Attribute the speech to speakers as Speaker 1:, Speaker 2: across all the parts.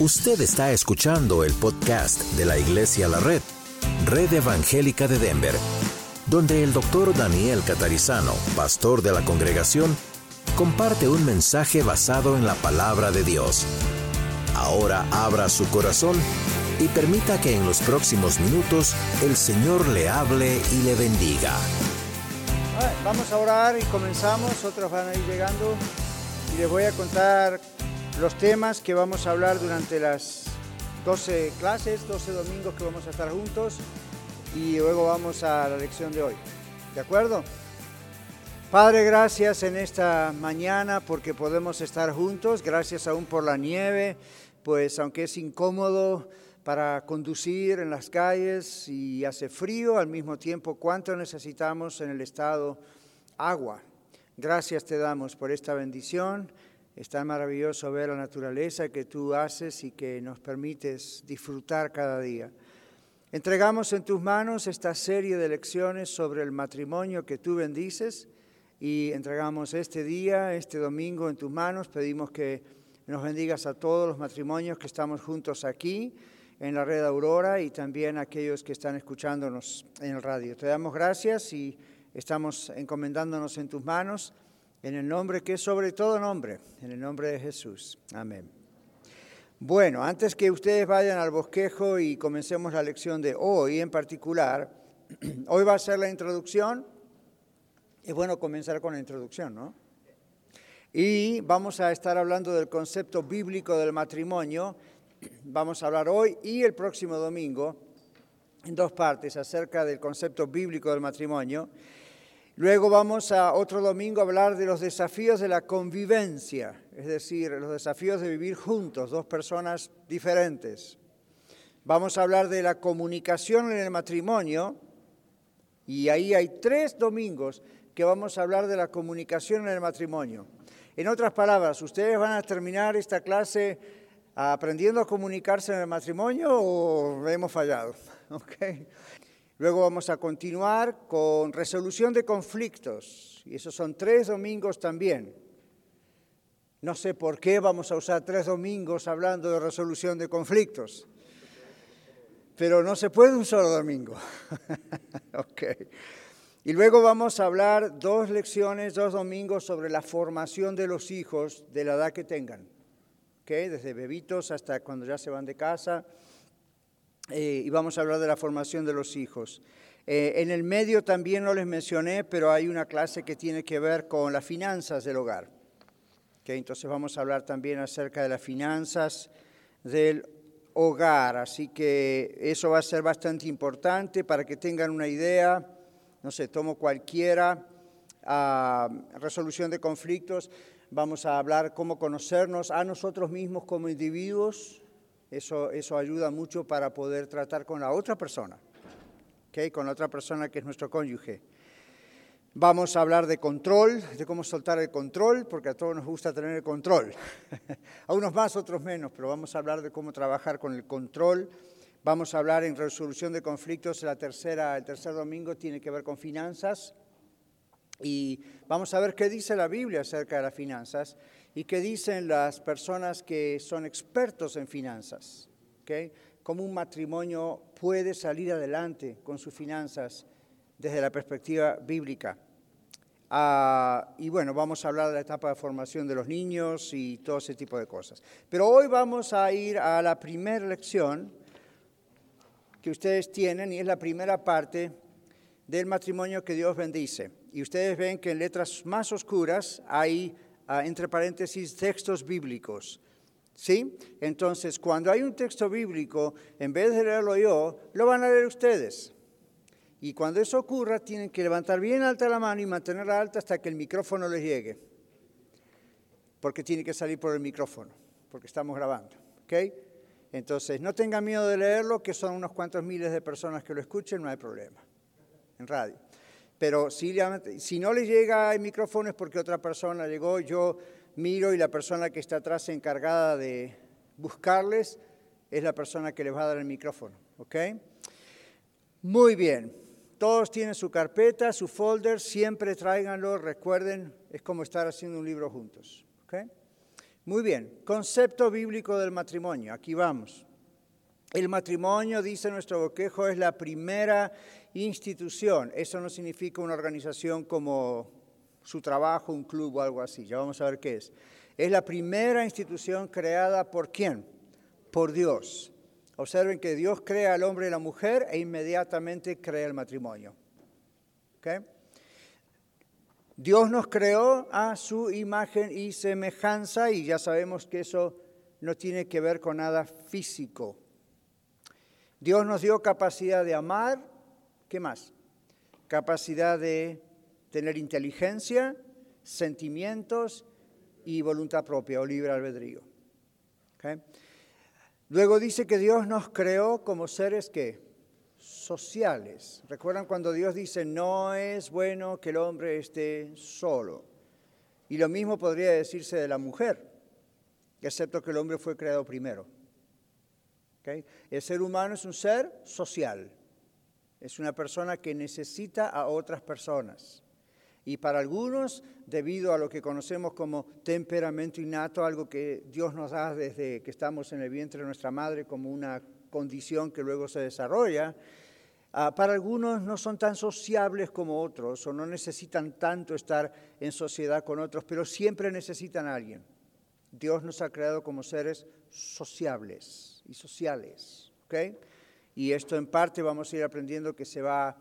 Speaker 1: Usted está escuchando el podcast de la Iglesia La Red, Red Evangélica de Denver, donde el doctor Daniel Catarizano, pastor de la congregación, comparte un mensaje basado en la palabra de Dios. Ahora abra su corazón y permita que en los próximos minutos el Señor le hable y le bendiga.
Speaker 2: Vamos a orar y comenzamos, otros van a ir llegando y les voy a contar los temas que vamos a hablar durante las 12 clases, 12 domingos que vamos a estar juntos y luego vamos a la lección de hoy. ¿De acuerdo? Padre, gracias en esta mañana porque podemos estar juntos, gracias aún por la nieve, pues aunque es incómodo para conducir en las calles y hace frío, al mismo tiempo cuánto necesitamos en el estado agua. Gracias te damos por esta bendición es tan maravilloso ver la naturaleza que tú haces y que nos permites disfrutar cada día. Entregamos en tus manos esta serie de lecciones sobre el matrimonio que tú bendices y entregamos este día, este domingo en tus manos. Pedimos que nos bendigas a todos los matrimonios que estamos juntos aquí en la red Aurora y también a aquellos que están escuchándonos en el radio. Te damos gracias y estamos encomendándonos en tus manos en el nombre que es sobre todo nombre, en el nombre de Jesús. Amén. Bueno, antes que ustedes vayan al bosquejo y comencemos la lección de hoy en particular, hoy va a ser la introducción. Es bueno comenzar con la introducción, ¿no? Y vamos a estar hablando del concepto bíblico del matrimonio. Vamos a hablar hoy y el próximo domingo en dos partes acerca del concepto bíblico del matrimonio. Luego vamos a otro domingo a hablar de los desafíos de la convivencia, es decir, los desafíos de vivir juntos, dos personas diferentes. Vamos a hablar de la comunicación en el matrimonio y ahí hay tres domingos que vamos a hablar de la comunicación en el matrimonio. En otras palabras, ¿ustedes van a terminar esta clase aprendiendo a comunicarse en el matrimonio o hemos fallado? Okay. Luego vamos a continuar con resolución de conflictos, y esos son tres domingos también. No sé por qué vamos a usar tres domingos hablando de resolución de conflictos, pero no se puede un solo domingo. okay. Y luego vamos a hablar dos lecciones, dos domingos sobre la formación de los hijos de la edad que tengan, okay? desde bebitos hasta cuando ya se van de casa eh, y vamos a hablar de la formación de los hijos. Eh, en el medio también no les mencioné, pero hay una clase que tiene que ver con las finanzas del hogar. Entonces vamos a hablar también acerca de las finanzas del hogar. Así que eso va a ser bastante importante para que tengan una idea. No sé, tomo cualquiera. Ah, resolución de conflictos. Vamos a hablar cómo conocernos a nosotros mismos como individuos, eso, eso ayuda mucho para poder tratar con la otra persona, ¿okay? con la otra persona que es nuestro cónyuge. Vamos a hablar de control, de cómo soltar el control, porque a todos nos gusta tener el control. a unos más, otros menos, pero vamos a hablar de cómo trabajar con el control. Vamos a hablar en resolución de conflictos. La tercera, el tercer domingo tiene que ver con finanzas. Y vamos a ver qué dice la Biblia acerca de las finanzas y qué dicen las personas que son expertos en finanzas. ¿okay? Cómo un matrimonio puede salir adelante con sus finanzas desde la perspectiva bíblica. Ah, y bueno, vamos a hablar de la etapa de formación de los niños y todo ese tipo de cosas. Pero hoy vamos a ir a la primera lección que ustedes tienen y es la primera parte del matrimonio que Dios bendice. Y ustedes ven que en letras más oscuras hay entre paréntesis, textos bíblicos. ¿Sí? Entonces, cuando hay un texto bíblico, en vez de leerlo yo, lo van a leer ustedes. Y cuando eso ocurra, tienen que levantar bien alta la mano y mantenerla alta hasta que el micrófono les llegue. Porque tiene que salir por el micrófono, porque estamos grabando. ¿Ok? Entonces, no tengan miedo de leerlo, que son unos cuantos miles de personas que lo escuchen, no hay problema. En radio pero si, si no le llega el micrófono es porque otra persona llegó, yo miro y la persona que está atrás encargada de buscarles es la persona que les va a dar el micrófono, ¿ok? Muy bien, todos tienen su carpeta, su folder, siempre tráiganlo, recuerden, es como estar haciendo un libro juntos, ¿ok? Muy bien, concepto bíblico del matrimonio, aquí vamos. El matrimonio, dice nuestro boquejo, es la primera institución. Eso no significa una organización como su trabajo, un club o algo así. Ya vamos a ver qué es. Es la primera institución creada por quién? Por Dios. Observen que Dios crea al hombre y la mujer e inmediatamente crea el matrimonio. Dios nos creó a su imagen y semejanza y ya sabemos que eso no tiene que ver con nada físico. Dios nos dio capacidad de amar, ¿qué más? Capacidad de tener inteligencia, sentimientos y voluntad propia o libre albedrío. Luego dice que Dios nos creó como seres que sociales. ¿Recuerdan cuando Dios dice, no es bueno que el hombre esté solo? Y lo mismo podría decirse de la mujer, excepto que el hombre fue creado primero. El ser humano es un ser social, es una persona que necesita a otras personas. Y para algunos, debido a lo que conocemos como temperamento innato, algo que Dios nos da desde que estamos en el vientre de nuestra madre como una condición que luego se desarrolla, ah, para algunos no son tan sociables como otros o no necesitan tanto estar en sociedad con otros, pero siempre necesitan a alguien. Dios nos ha creado como seres sociables y sociales. Y esto en parte vamos a ir aprendiendo que se va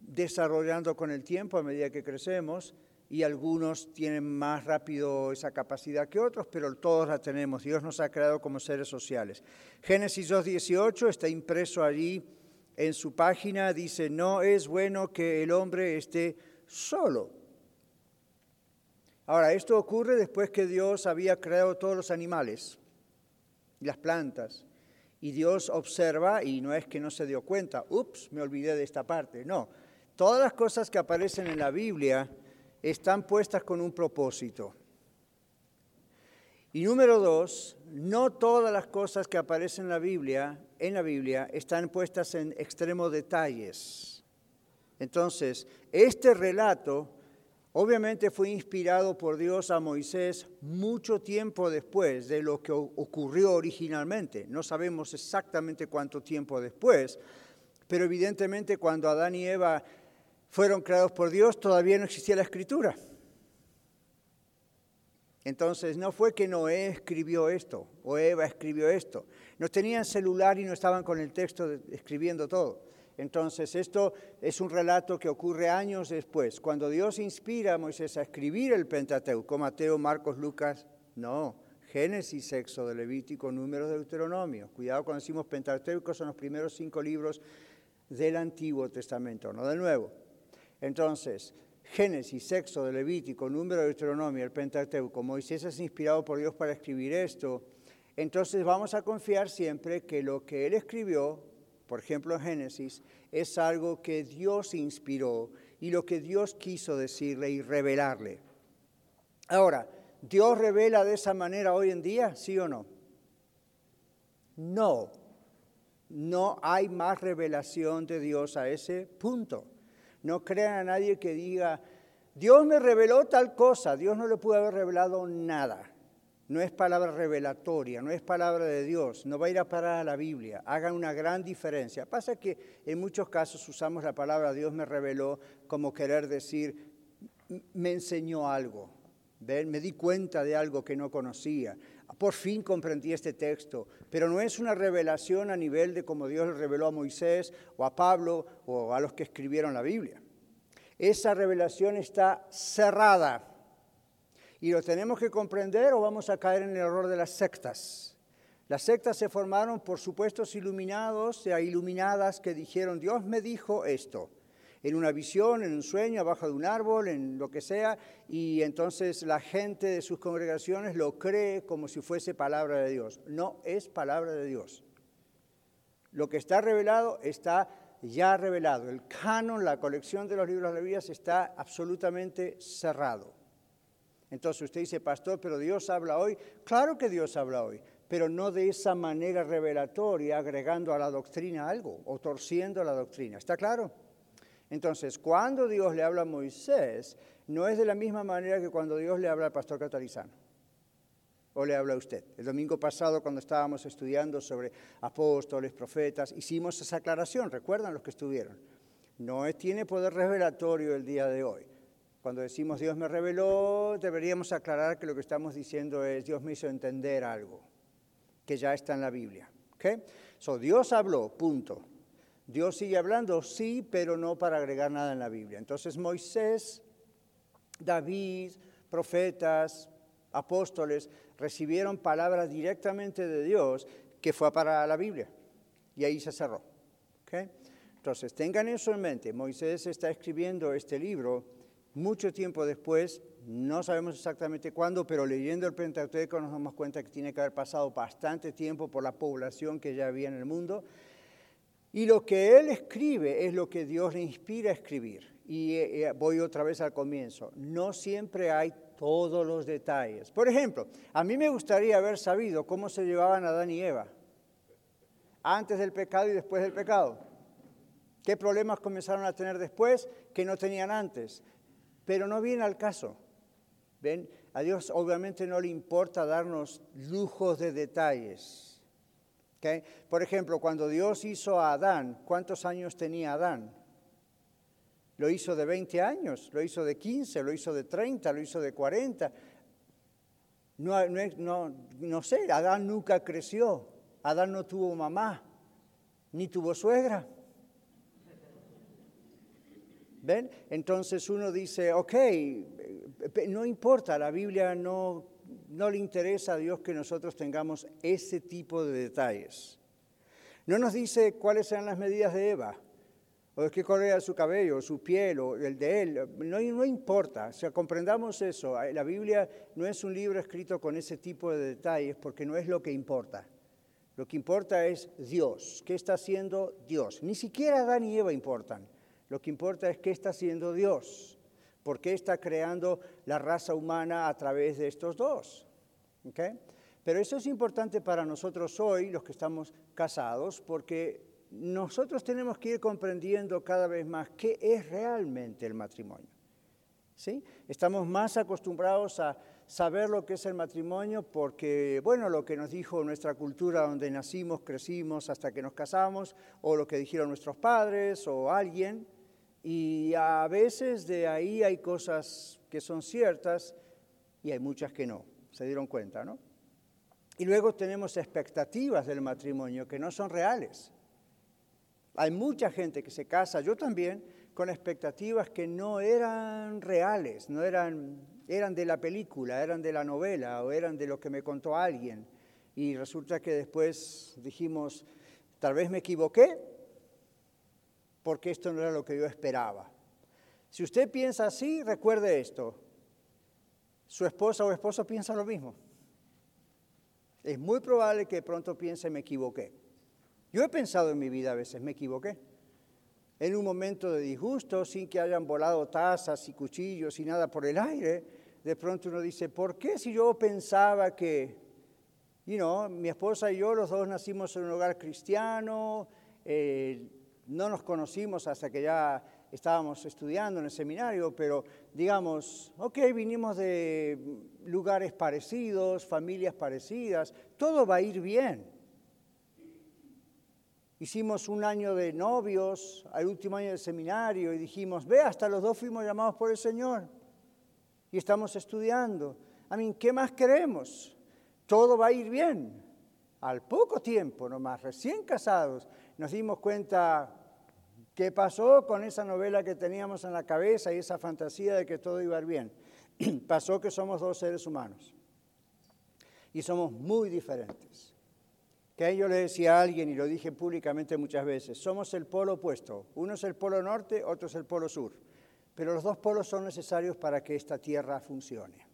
Speaker 2: desarrollando con el tiempo a medida que crecemos y algunos tienen más rápido esa capacidad que otros, pero todos la tenemos. Dios nos ha creado como seres sociales. Génesis 2.18 está impreso allí en su página, dice, no es bueno que el hombre esté solo. Ahora, esto ocurre después que Dios había creado todos los animales y las plantas. Y Dios observa y no es que no se dio cuenta, ups, me olvidé de esta parte, no Todas las cosas que aparecen en la Biblia están puestas con un propósito. Y número dos, no todas las cosas que aparecen en la Biblia, en la Biblia, están puestas en extremos detalles. Entonces, este relato obviamente fue inspirado por Dios a Moisés mucho tiempo después de lo que ocurrió originalmente. No sabemos exactamente cuánto tiempo después, pero evidentemente cuando Adán y Eva fueron creados por Dios, todavía no existía la escritura. Entonces no fue que Noé escribió esto o Eva escribió esto. No tenían celular y no estaban con el texto escribiendo todo. Entonces esto es un relato que ocurre años después. Cuando Dios inspira a Moisés a escribir el Pentateuco, Mateo, Marcos, Lucas, no. Génesis, de Levítico, Números, Deuteronomio. Cuidado cuando decimos Pentateuco, son los primeros cinco libros del Antiguo Testamento, no del Nuevo. Entonces, Génesis, Sexo, de Levítico, Número de Deuteronomio, el Pentateuco, Moisés es inspirado por Dios para escribir esto, entonces vamos a confiar siempre que lo que él escribió, por ejemplo Génesis, es algo que Dios inspiró y lo que Dios quiso decirle y revelarle. Ahora, ¿Dios revela de esa manera hoy en día, sí o no? No, no hay más revelación de Dios a ese punto. No crean a nadie que diga, Dios me reveló tal cosa, Dios no le pudo haber revelado nada. No es palabra revelatoria, no es palabra de Dios, no va a ir a parar a la Biblia. Hagan una gran diferencia. Pasa que en muchos casos usamos la palabra Dios me reveló como querer decir, me enseñó algo, me di cuenta de algo que no conocía. Por fin comprendí este texto, pero no es una revelación a nivel de como Dios le reveló a Moisés o a Pablo o a los que escribieron la Biblia. Esa revelación está cerrada y lo tenemos que comprender o vamos a caer en el error de las sectas. Las sectas se formaron por supuestos iluminados, e iluminadas que dijeron, Dios me dijo esto en una visión, en un sueño, abajo de un árbol, en lo que sea, y entonces la gente de sus congregaciones lo cree como si fuese palabra de Dios. No es palabra de Dios. Lo que está revelado está ya revelado. El canon, la colección de los libros de la Biblia está absolutamente cerrado. Entonces usted dice, pastor, pero Dios habla hoy. Claro que Dios habla hoy, pero no de esa manera revelatoria, agregando a la doctrina algo o torciendo la doctrina. ¿Está claro? Entonces, cuando Dios le habla a Moisés, no es de la misma manera que cuando Dios le habla al pastor Catarizano. ¿O le habla a usted? El domingo pasado, cuando estábamos estudiando sobre apóstoles, profetas, hicimos esa aclaración, ¿recuerdan los que estuvieron? No tiene poder revelatorio el día de hoy. Cuando decimos Dios me reveló, deberíamos aclarar que lo que estamos diciendo es Dios me hizo entender algo, que ya está en la Biblia. ¿okay? So, Dios habló, punto. Dios sigue hablando, sí, pero no para agregar nada en la Biblia. Entonces Moisés, David, profetas, apóstoles recibieron palabras directamente de Dios que fue para la Biblia. Y ahí se cerró. Entonces, tengan eso en mente. Moisés está escribiendo este libro mucho tiempo después, no sabemos exactamente cuándo, pero leyendo el Pentateuco nos damos cuenta que tiene que haber pasado bastante tiempo por la población que ya había en el mundo. Y lo que él escribe es lo que Dios le inspira a escribir. Y eh, eh, voy otra vez al comienzo. No siempre hay todos los detalles. Por ejemplo, a mí me gustaría haber sabido cómo se llevaban Adán y Eva antes del pecado y después del pecado. ¿Qué problemas comenzaron a tener después que no tenían antes? Pero no viene al caso. ¿Ven? A Dios obviamente no le importa darnos lujos de detalles. Por ejemplo, cuando Dios hizo a Adán, ¿cuántos años tenía Adán? Lo hizo de 20 años, lo hizo de 15, lo hizo de 30, lo hizo de 40. No, no, no, sé, Adán nunca creció. Adán no tuvo mamá, ni tuvo suegra. ¿Ven? Entonces uno dice, ok, no importa, la Biblia no, no le interesa a Dios que nosotros tengamos ese tipo de detalles. No nos dice cuáles sean las medidas de Eva o de qué color su cabello, su piel, o el de él, no, no importa, o sea, comprendamos eso. La Biblia no es un libro escrito con ese tipo de detalles porque no es lo que importa. Lo que importa es Dios, qué está haciendo Dios. Ni siquiera Adán y Eva importan. Lo que importa es qué está haciendo Dios, por qué está creando la raza humana a través de estos dos. ¿Okay? Pero eso es importante para nosotros hoy, los que estamos casados, porque nosotros tenemos que ir comprendiendo cada vez más qué es realmente el matrimonio. ¿Sí? Estamos más acostumbrados a saber lo que es el matrimonio porque, bueno, lo que nos dijo nuestra cultura donde nacimos, crecimos hasta que nos casamos, o lo que dijeron nuestros padres o alguien, y a veces de ahí hay cosas que son ciertas y hay muchas que no, se dieron cuenta, ¿no? Y luego tenemos expectativas del matrimonio que no son reales. Hay mucha gente que se casa, yo también, con expectativas que no eran reales, no eran, eran de la película, eran de la novela o eran de lo que me contó alguien. Y resulta que después dijimos, tal vez me equivoqué, porque esto no era lo que yo esperaba. Si usted piensa así, recuerde esto. Su esposa o esposo piensa lo mismo. Es muy probable que pronto piense me equivoqué. Yo he pensado en mi vida a veces, me equivoqué. En un momento de disgusto, sin que hayan volado tazas y cuchillos y nada por el aire, de pronto uno dice, ¿por qué si yo pensaba que, you know, mi esposa y yo los dos nacimos en un hogar cristiano, eh, no nos conocimos hasta que ya estábamos estudiando en el seminario, pero digamos, ok, vinimos de lugares parecidos, familias parecidas, todo va a ir bien. Hicimos un año de novios, al último año del seminario, y dijimos, ve, hasta los dos fuimos llamados por el Señor. Y estamos estudiando. A mí, ¿qué más queremos? Todo va a ir bien. Al poco tiempo nomás, recién casados, nos dimos cuenta qué pasó con esa novela que teníamos en la cabeza y esa fantasía de que todo iba bien. pasó que somos dos seres humanos y somos muy diferentes. Que yo le decía a alguien, y lo dije públicamente muchas veces, somos el polo opuesto. Uno es el polo norte, otro es el polo sur. Pero los dos polos son necesarios para que esta tierra funcione.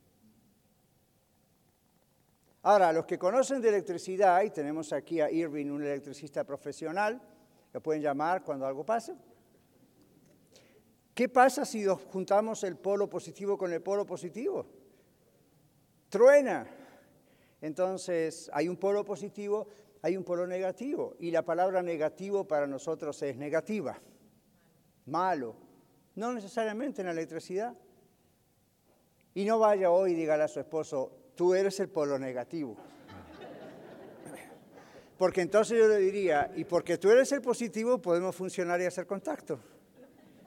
Speaker 2: Ahora, los que conocen de electricidad, y tenemos aquí a Irving, un electricista profesional, lo pueden llamar cuando algo pase. ¿Qué pasa si juntamos el polo positivo con el polo positivo? Truena. Entonces, hay un polo positivo, hay un polo negativo y la palabra negativo para nosotros es negativa, malo, no necesariamente en la electricidad. Y no vaya hoy y dígale a su esposo, tú eres el polo negativo. Porque entonces yo le diría, y porque tú eres el positivo, podemos funcionar y hacer contacto.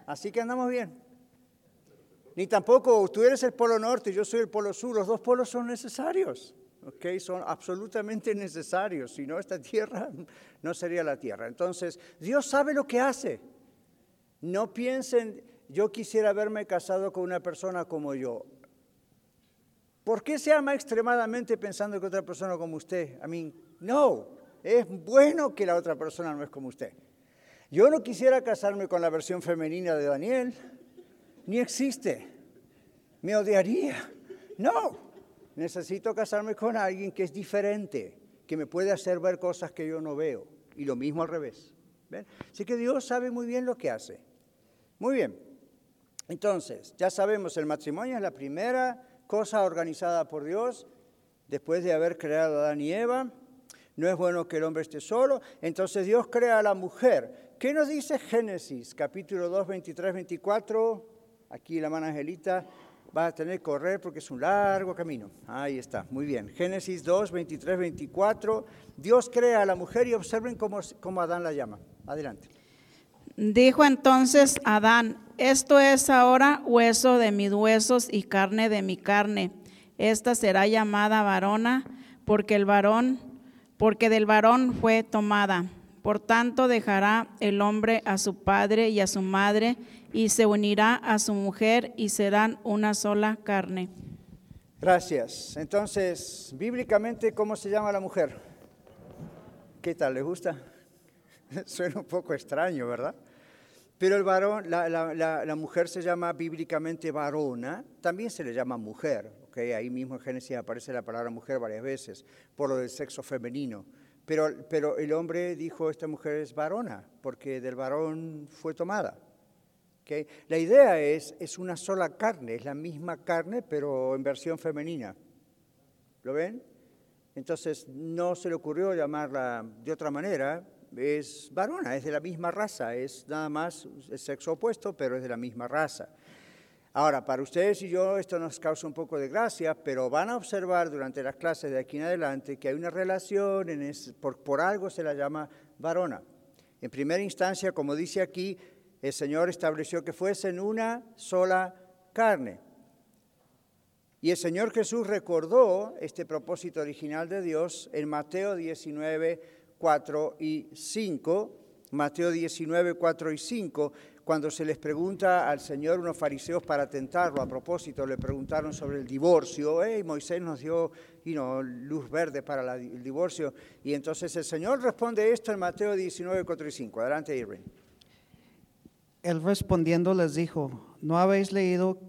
Speaker 2: Así que andamos bien. Ni tampoco tú eres el polo norte y yo soy el polo sur. Los dos polos son necesarios. ¿ok? Son absolutamente necesarios. Si no, esta tierra no sería la tierra. Entonces, Dios sabe lo que hace. No piensen, yo quisiera haberme casado con una persona como yo. ¿Por qué se ama extremadamente pensando que otra persona como usted? I mean, no. Es bueno que la otra persona no es como usted. Yo no quisiera casarme con la versión femenina de Daniel, ni existe. Me odiaría. No, necesito casarme con alguien que es diferente, que me puede hacer ver cosas que yo no veo. Y lo mismo al revés. Así que Dios sabe muy bien lo que hace. Muy bien. Entonces, ya sabemos, el matrimonio es la primera cosa organizada por Dios después de haber creado a Adán y Eva no es bueno que el hombre esté solo. Entonces Dios crea a la mujer. ¿Qué nos dice Génesis, capítulo 2, 23, 24? Aquí la mano Angelita va a tener que correr porque es un largo camino. Ahí está, muy bien. Génesis 2, 23, 24. Dios crea a la mujer y observen cómo, cómo Adán la llama. Adelante.
Speaker 3: Dijo entonces Adán, esto es ahora hueso de mis huesos y carne de mi carne. Esta será llamada varona porque el varón porque del varón fue tomada. Por tanto, dejará el hombre a su padre y a su madre, y se unirá a su mujer, y serán una sola carne.
Speaker 2: Gracias. Entonces, bíblicamente, ¿cómo se llama la mujer? ¿Qué tal? ¿Le gusta? Suena un poco extraño, ¿verdad? Pero el varón, la, la mujer se llama bíblicamente varona, también se le llama mujer, ahí mismo en Génesis aparece la palabra mujer varias veces, por lo del sexo femenino. Pero, pero el hombre dijo, esta mujer es varona, porque del varón fue tomada. ¿okay? La idea es, es una sola carne, es la misma carne, pero en versión femenina. ¿Lo ven? Entonces no se le ocurrió llamarla de otra manera, es varona, es de la misma raza, es nada más el sexo opuesto, pero es de la misma raza. Ahora, para ustedes y yo esto nos causa un poco de gracia, pero van a observar durante las clases de aquí en adelante que hay una relación, por, por algo se la llama varona. En primera instancia, como dice aquí, el Señor estableció que fuesen una sola carne. Y el Señor Jesús recordó este propósito original de Dios en Mateo 19, 4 y 5. Mateo 19, 4 y 5, cuando se les pregunta al Señor unos fariseos para tentarlo, a propósito, le preguntaron sobre el divorcio, hey, Moisés nos dio luz verde para el divorcio, y entonces el Señor responde esto en Mateo 19, 4 y 5. Adelante, Irving.
Speaker 4: Él respondiendo les dijo, ¿no habéis leído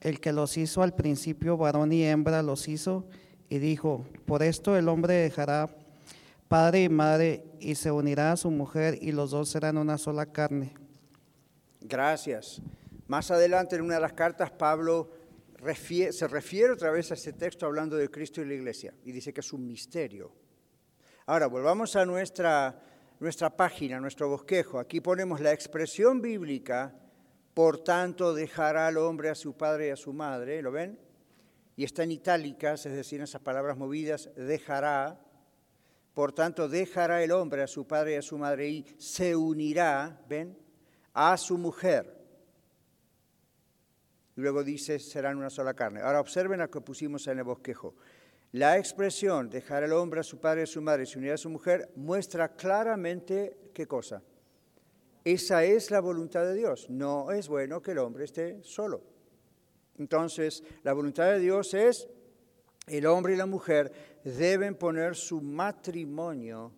Speaker 4: el que los hizo al principio, varón y hembra los hizo? Y dijo, por esto el hombre dejará padre y madre y se unirá a su mujer y los dos serán una sola carne.
Speaker 2: Gracias. Más adelante en una de las cartas Pablo se refiere otra vez a ese texto hablando de Cristo y la iglesia y dice que es un misterio. Ahora, volvamos a nuestra, nuestra página, nuestro bosquejo. Aquí ponemos la expresión bíblica, por tanto dejará al hombre a su padre y a su madre, ¿lo ven? Y está en itálicas, es decir, en esas palabras movidas, dejará. Por tanto, dejará el hombre a su padre y a su madre y se unirá, ¿ven? a su mujer. Luego dice, serán una sola carne. Ahora observen lo que pusimos en el bosquejo. La expresión dejar al hombre a su padre y a su madre y se unir a su mujer muestra claramente qué cosa. Esa es la voluntad de Dios. No es bueno que el hombre esté solo. Entonces, la voluntad de Dios es, el hombre y la mujer deben poner su matrimonio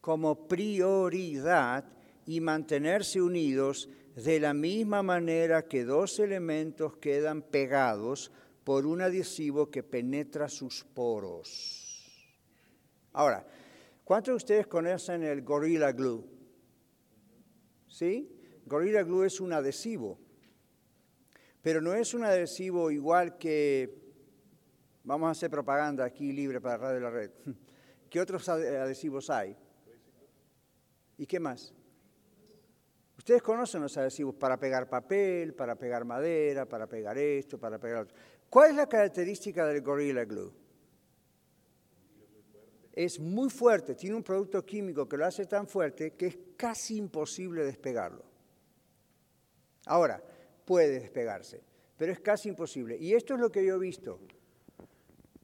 Speaker 2: como prioridad y mantenerse unidos de la misma manera que dos elementos quedan pegados por un adhesivo que penetra sus poros. Ahora, ¿cuántos de ustedes conocen el Gorilla Glue? ¿Sí? Gorilla Glue es un adhesivo, pero no es un adhesivo igual que, vamos a hacer propaganda aquí libre para Radio La Red. ¿Qué otros adhesivos hay? ¿Y qué más? Ustedes conocen los adhesivos para pegar papel, para pegar madera, para pegar esto, para pegar otro. ¿Cuál es la característica del Gorilla Glue? Es muy fuerte, tiene un producto químico que lo hace tan fuerte que es casi imposible despegarlo. Ahora, puede despegarse, pero es casi imposible. Y esto es lo que yo he visto.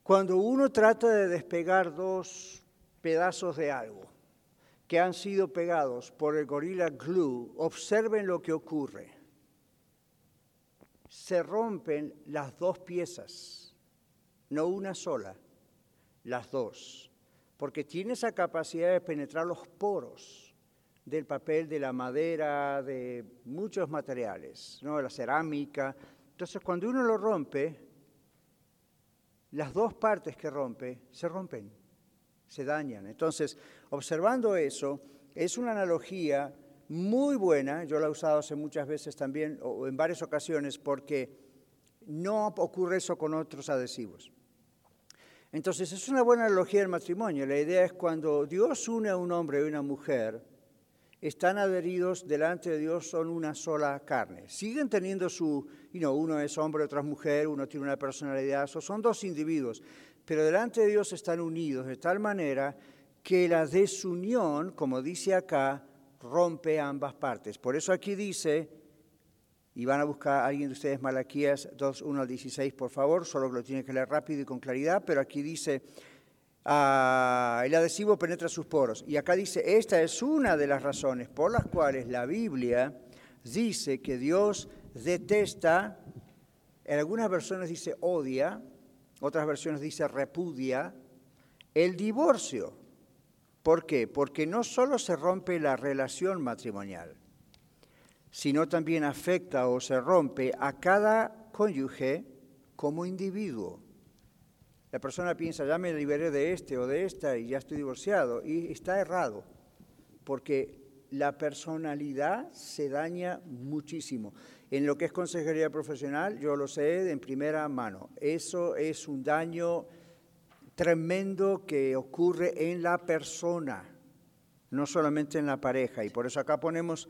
Speaker 2: Cuando uno trata de despegar dos pedazos de algo que han sido pegados por el Gorilla Glue, observen lo que ocurre. Se rompen las dos piezas, no una sola, las dos, porque tiene esa capacidad de penetrar los poros del papel, de la madera, de muchos materiales, ¿no? la cerámica. Entonces, cuando uno lo rompe, las dos partes que rompe se rompen, se dañan. Entonces, observando eso, es una analogía muy buena, yo la he usado hace muchas veces también, o en varias ocasiones, porque no ocurre eso con otros adhesivos. Entonces, es una buena analogía del matrimonio. La idea es cuando Dios une a un hombre y una mujer, están adheridos delante de Dios, son una sola carne. Siguen teniendo su, you know, uno es hombre, otro es mujer, uno tiene una personalidad, son dos individuos, pero delante de Dios están unidos de tal manera que la desunión, como dice acá, rompe ambas partes. Por eso aquí dice, y van a buscar a alguien de ustedes Malaquías 2, 1 al 16, por favor, solo que lo tienen que leer rápido y con claridad, pero aquí dice, Ah, el adhesivo penetra sus poros. Y acá dice, esta es una de las razones por las cuales la Biblia dice que Dios detesta, en algunas versiones dice odia, otras versiones dice repudia, el divorcio. ¿Por qué? Porque no solo se rompe la relación matrimonial, sino también afecta o se rompe a cada cónyuge como individuo. La persona piensa, ya me liberé de este o de esta y ya estoy divorciado. Y está errado, porque la personalidad se daña muchísimo. En lo que es consejería profesional, yo lo sé en primera mano. Eso es un daño tremendo que ocurre en la persona, no solamente en la pareja. Y por eso acá ponemos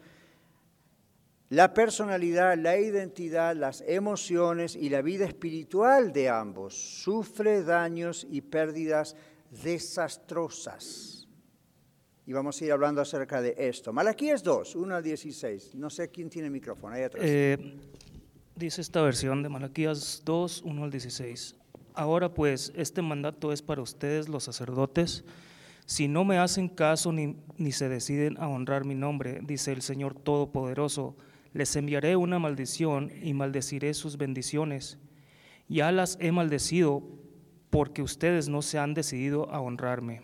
Speaker 2: la personalidad, la identidad, las emociones y la vida espiritual de ambos sufre daños y pérdidas desastrosas. Y vamos a ir hablando acerca de esto. Malaquías 2, 1 al 16. No sé quién tiene el micrófono, ahí atrás.
Speaker 5: Eh, dice esta versión de Malaquías 2, 1 al 16. Ahora pues, este mandato es para ustedes los sacerdotes. Si no me hacen caso ni, ni se deciden a honrar mi nombre, dice el Señor Todopoderoso, les enviaré una maldición y maldeciré sus bendiciones. Ya las he maldecido porque ustedes no se han decidido a honrarme.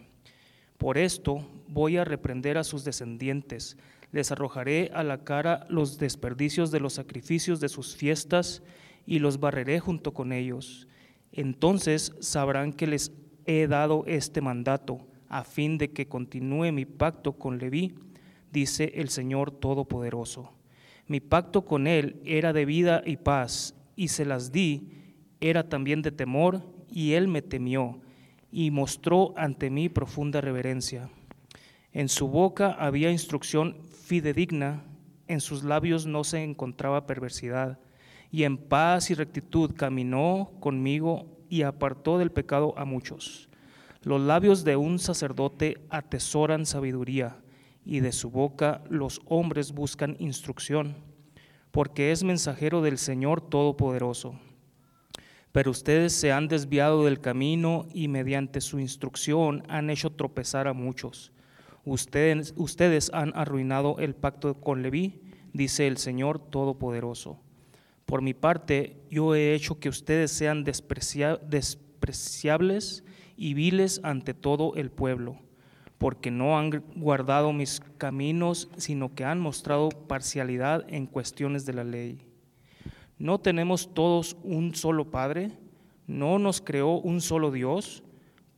Speaker 5: Por esto voy a reprender a sus descendientes, les arrojaré a la cara los desperdicios de los sacrificios de sus fiestas y los barreré junto con ellos. Entonces sabrán que les he dado este mandato a fin de que continúe mi pacto con Leví, dice el Señor Todopoderoso. Mi pacto con él era de vida y paz, y se las di, era también de temor, y él me temió, y mostró ante mí profunda reverencia. En su boca había instrucción fidedigna, en sus labios no se encontraba perversidad, y en paz y rectitud caminó conmigo y apartó del pecado a muchos. Los labios de un sacerdote atesoran sabiduría y de su boca los hombres buscan instrucción, porque es mensajero del Señor Todopoderoso. Pero ustedes se han desviado del camino y mediante su instrucción han hecho tropezar a muchos. Ustedes, ustedes han arruinado el pacto con Leví, dice el Señor Todopoderoso. Por mi parte, yo he hecho que ustedes sean despreciables y viles ante todo el pueblo porque no han guardado mis caminos, sino que han mostrado parcialidad en cuestiones de la ley. ¿No tenemos todos un solo Padre? ¿No nos creó un solo Dios?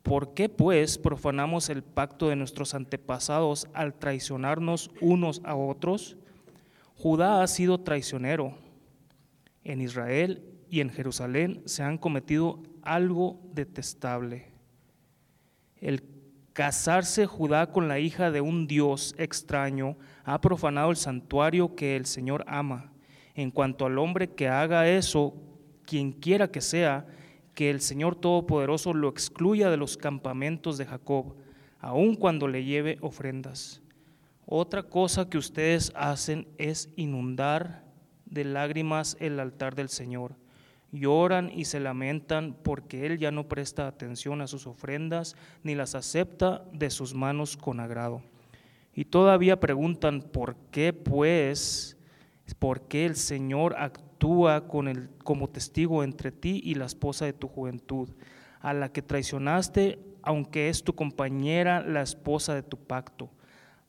Speaker 5: ¿Por qué pues profanamos el pacto de nuestros antepasados al traicionarnos unos a otros? Judá ha sido traicionero. En Israel y en Jerusalén se han cometido algo detestable. El Casarse Judá con la hija de un dios extraño ha profanado el santuario que el Señor ama. En cuanto al hombre que haga eso, quien quiera que sea, que el Señor Todopoderoso lo excluya de los campamentos de Jacob, aun cuando le lleve ofrendas. Otra cosa que ustedes hacen es inundar de lágrimas el altar del Señor. Lloran y se lamentan porque Él ya no presta atención a sus ofrendas ni las acepta de sus manos con agrado. Y todavía preguntan, ¿por qué pues? ¿Por qué el Señor actúa con el, como testigo entre ti y la esposa de tu juventud, a la que traicionaste, aunque es tu compañera, la esposa de tu pacto?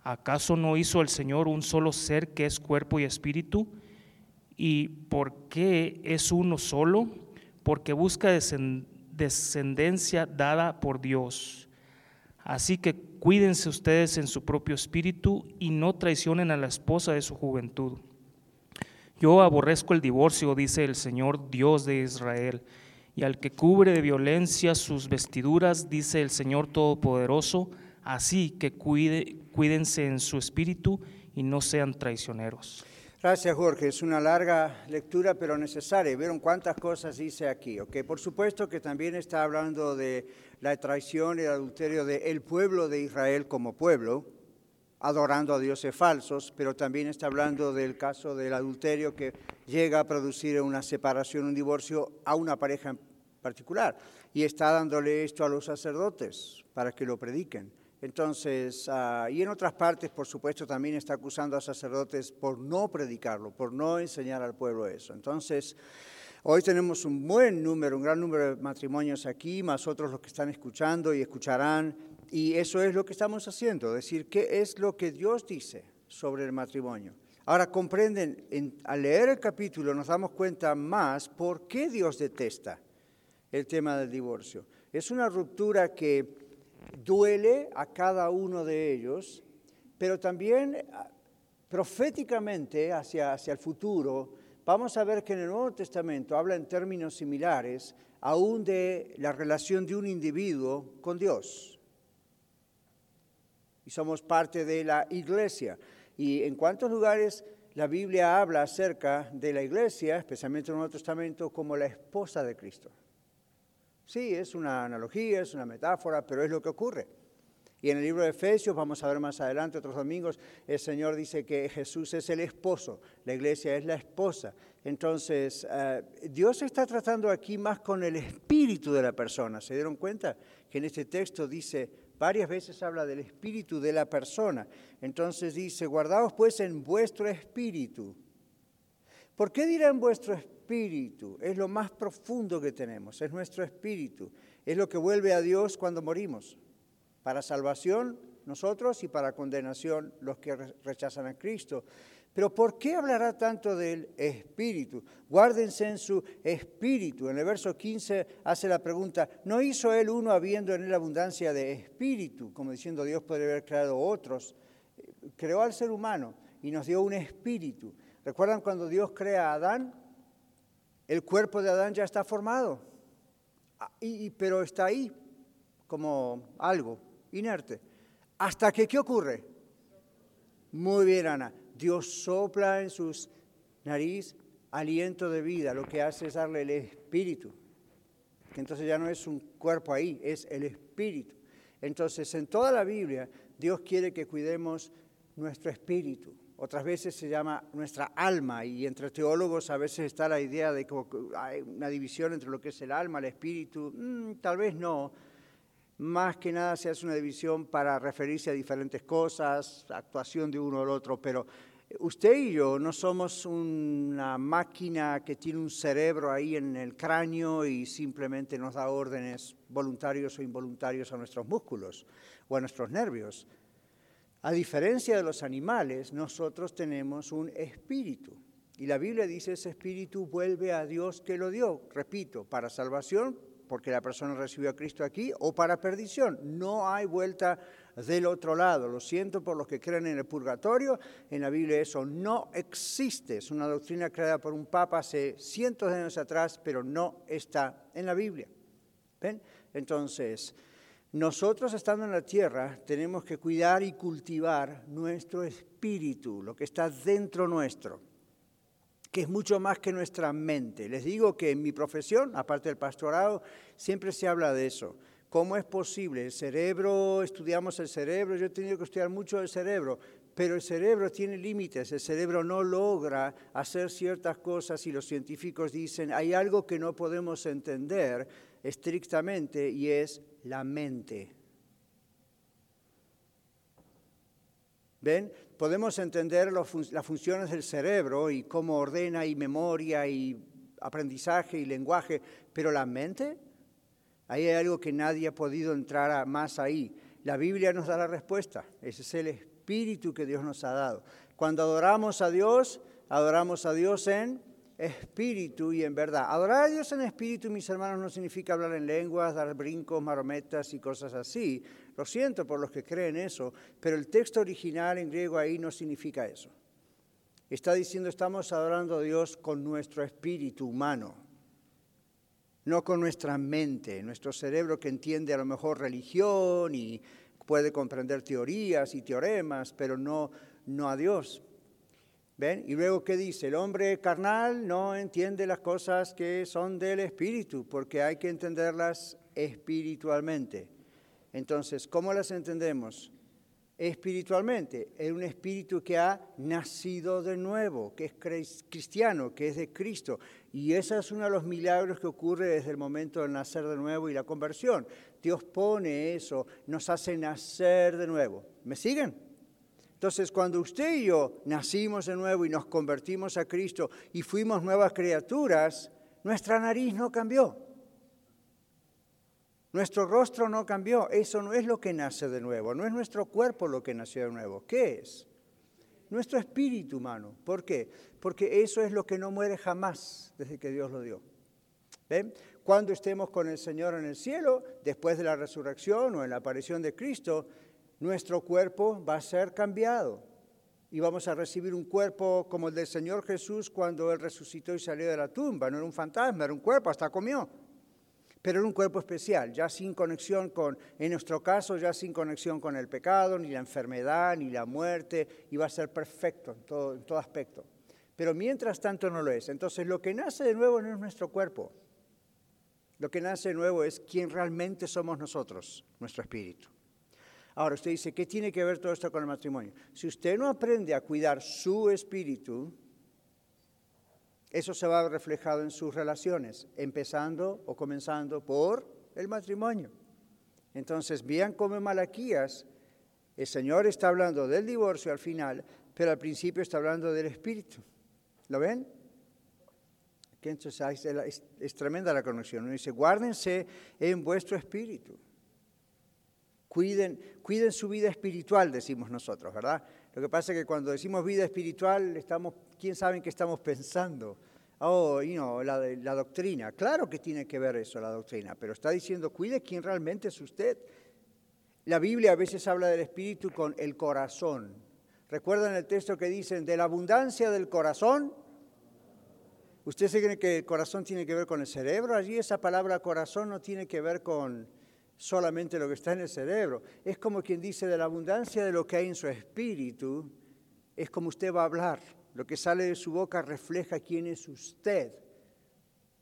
Speaker 5: ¿Acaso no hizo el Señor un solo ser que es cuerpo y espíritu? ¿Y por qué es uno solo? Porque busca descendencia dada por Dios. Así que cuídense ustedes en su propio espíritu y no traicionen a la esposa de su juventud. Yo aborrezco el divorcio, dice el Señor Dios de Israel, y al que cubre de violencia sus vestiduras, dice el Señor Todopoderoso, así que cuide, cuídense en su espíritu y no sean traicioneros.
Speaker 2: Gracias, Jorge. Es una larga lectura, pero necesaria. ¿Vieron cuántas cosas dice aquí? Okay. Por supuesto que también está hablando de la traición y el adulterio del pueblo de Israel como pueblo, adorando a dioses falsos, pero también está hablando del caso del adulterio que llega a producir una separación, un divorcio a una pareja en particular. Y está dándole esto a los sacerdotes para que lo prediquen. Entonces, ah, y en otras partes, por supuesto, también está acusando a sacerdotes por no predicarlo, por no enseñar al pueblo eso. Entonces, hoy tenemos un buen número, un gran número de matrimonios aquí, más otros los que están escuchando y escucharán. Y eso es lo que estamos haciendo, decir qué es lo que Dios dice sobre el matrimonio. Ahora comprenden, al leer el capítulo nos damos cuenta más por qué Dios detesta el tema del divorcio. Es una ruptura que duele a cada uno de ellos, pero también ah, proféticamente hacia, hacia el futuro, vamos a ver que en el Nuevo Testamento habla en términos similares aún de la relación de un individuo con Dios. Y somos parte de la iglesia. ¿Y en cuántos lugares la Biblia habla acerca de la iglesia, especialmente en el Nuevo Testamento, como la esposa de Cristo? Sí, es una analogía, es una metáfora, pero es lo que ocurre. Y en el libro de Efesios, vamos a ver más adelante, otros domingos, el Señor dice que Jesús es el esposo, la iglesia es la esposa. Entonces, eh, Dios está tratando aquí más con el espíritu de la persona. ¿Se dieron cuenta? Que en este texto dice, varias veces habla del espíritu de la persona. Entonces dice, guardaos pues en vuestro espíritu. ¿Por qué dirá en vuestro espíritu? es lo más profundo que tenemos, es nuestro espíritu, es lo que vuelve a Dios cuando morimos, para salvación nosotros y para condenación los que rechazan a Cristo. Pero ¿por qué hablará tanto del espíritu? Guárdense en su espíritu. En el verso 15 hace la pregunta, ¿no hizo él uno habiendo en él abundancia de espíritu? Como diciendo Dios podría haber creado otros. Creó al ser humano y nos dio un espíritu. ¿Recuerdan cuando Dios crea a Adán? El cuerpo de Adán ya está formado, ah, y, pero está ahí como algo inerte. ¿Hasta que qué ocurre? Muy bien, Ana. Dios sopla en sus nariz aliento de vida. Lo que hace es darle el espíritu. Entonces ya no es un cuerpo ahí, es el espíritu. Entonces en toda la Biblia Dios quiere que cuidemos nuestro espíritu otras veces se llama nuestra alma y entre teólogos a veces está la idea de que hay una división entre lo que es el alma, el espíritu. Mm, tal vez no. Más que nada se hace una división para referirse a diferentes cosas, actuación de uno o el otro, pero usted y yo no somos una máquina que tiene un cerebro ahí en el cráneo y simplemente nos da órdenes voluntarios o involuntarios a nuestros músculos o a nuestros nervios. A diferencia de los animales, nosotros tenemos un espíritu. Y la Biblia dice, ese espíritu vuelve a Dios que lo dio, repito, para salvación, porque la persona recibió a Cristo aquí, o para perdición. No hay vuelta del otro lado. Lo siento por los que creen en el purgatorio, en la Biblia eso no existe. Es una doctrina creada por un papa hace cientos de años atrás, pero no está en la Biblia. ¿Ven? Entonces, nosotros estando en la tierra tenemos que cuidar y cultivar nuestro espíritu, lo que está dentro nuestro. que es mucho más que nuestra mente. Les digo que en mi profesión, aparte del pastorado, siempre se habla de eso. ¿Cómo es posible? El cerebro, estudiamos el cerebro, yo he tenido que estudiar mucho el cerebro, pero el cerebro tiene límites, el cerebro no logra hacer ciertas cosas y los científicos dicen, hay algo que no podemos entender estrictamente y es la mente. ¿Ven? Podemos entender las funciones del cerebro y cómo ordena y memoria y aprendizaje y lenguaje, pero la mente, ahí hay algo que nadie ha podido entrar más ahí. La Biblia nos da la respuesta, ese es el espíritu que Dios nos ha dado. Cuando adoramos a Dios, adoramos a Dios en espíritu y en verdad. Adorar a Dios en espíritu, mis hermanos, no significa hablar en lenguas, dar brincos, marometas y cosas así. Lo siento por los que creen eso, pero el texto original en griego ahí no significa eso. Está diciendo estamos adorando a Dios con nuestro espíritu humano, no con nuestra mente, nuestro cerebro que entiende a lo mejor religión y puede comprender teorías y teoremas, pero no, no a Dios. ¿Ven? Y luego, ¿qué dice? El hombre carnal no entiende las cosas que son del espíritu, porque hay que entenderlas espiritualmente. Entonces, ¿cómo las entendemos? Espiritualmente, es un espíritu que ha nacido de nuevo, que es cristiano, que es de Cristo. Y ese es uno de los milagros que ocurre desde el momento del nacer de nuevo y la conversión. Dios pone eso, nos hace nacer de nuevo. ¿Me siguen? Entonces, cuando usted y yo nacimos de nuevo y nos convertimos a Cristo y fuimos nuevas criaturas, nuestra nariz no cambió. Nuestro rostro no cambió. Eso no es lo que nace de nuevo. No es nuestro cuerpo lo que nació de nuevo. ¿Qué es? Nuestro espíritu humano. ¿Por qué? Porque eso es lo que no muere jamás desde que Dios lo dio. ¿Ven? Cuando estemos con el Señor en el cielo, después de la resurrección o en la aparición de Cristo, nuestro cuerpo va a ser cambiado y vamos a recibir un cuerpo como el del Señor Jesús cuando Él resucitó y salió de la tumba. No era un fantasma, era un cuerpo, hasta comió. Pero era un cuerpo especial, ya sin conexión con, en nuestro caso, ya sin conexión con el pecado, ni la enfermedad, ni la muerte, iba a ser perfecto en todo, en todo aspecto. Pero mientras tanto no lo es. Entonces lo que nace de nuevo no es nuestro cuerpo. Lo que nace de nuevo es quién realmente somos nosotros, nuestro espíritu. Ahora usted dice, ¿qué tiene que ver todo esto con el matrimonio? Si usted no aprende a cuidar su espíritu, eso se va a ver reflejado en sus relaciones, empezando o comenzando por el matrimonio. Entonces, vean cómo en Malaquías el Señor está hablando del divorcio al final, pero al principio está hablando del espíritu. ¿Lo ven? Entonces, es, es tremenda la conexión. Uno dice, guárdense en vuestro espíritu. Cuiden, cuiden su vida espiritual, decimos nosotros, ¿verdad? Lo que pasa es que cuando decimos vida espiritual, estamos, ¿quién sabe en qué estamos pensando? Oh, y no, la, la doctrina. Claro que tiene que ver eso, la doctrina, pero está diciendo, cuide quién realmente es usted. La Biblia a veces habla del espíritu con el corazón. ¿Recuerdan el texto que dicen, de la abundancia del corazón? ¿Usted se cree que el corazón tiene que ver con el cerebro? Allí esa palabra corazón no tiene que ver con solamente lo que está en el cerebro. Es como quien dice, de la abundancia de lo que hay en su espíritu, es como usted va a hablar. Lo que sale de su boca refleja quién es usted.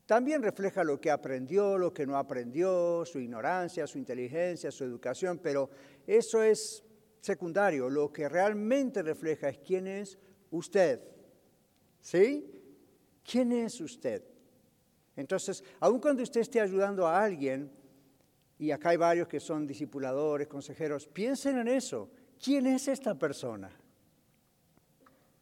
Speaker 2: También refleja lo que aprendió, lo que no aprendió, su ignorancia, su inteligencia, su educación, pero eso es secundario. Lo que realmente refleja es quién es usted. ¿Sí? ¿Quién es usted? Entonces, aun cuando usted esté ayudando a alguien, y acá hay varios que son discipuladores, consejeros, piensen en eso. ¿Quién es esta persona?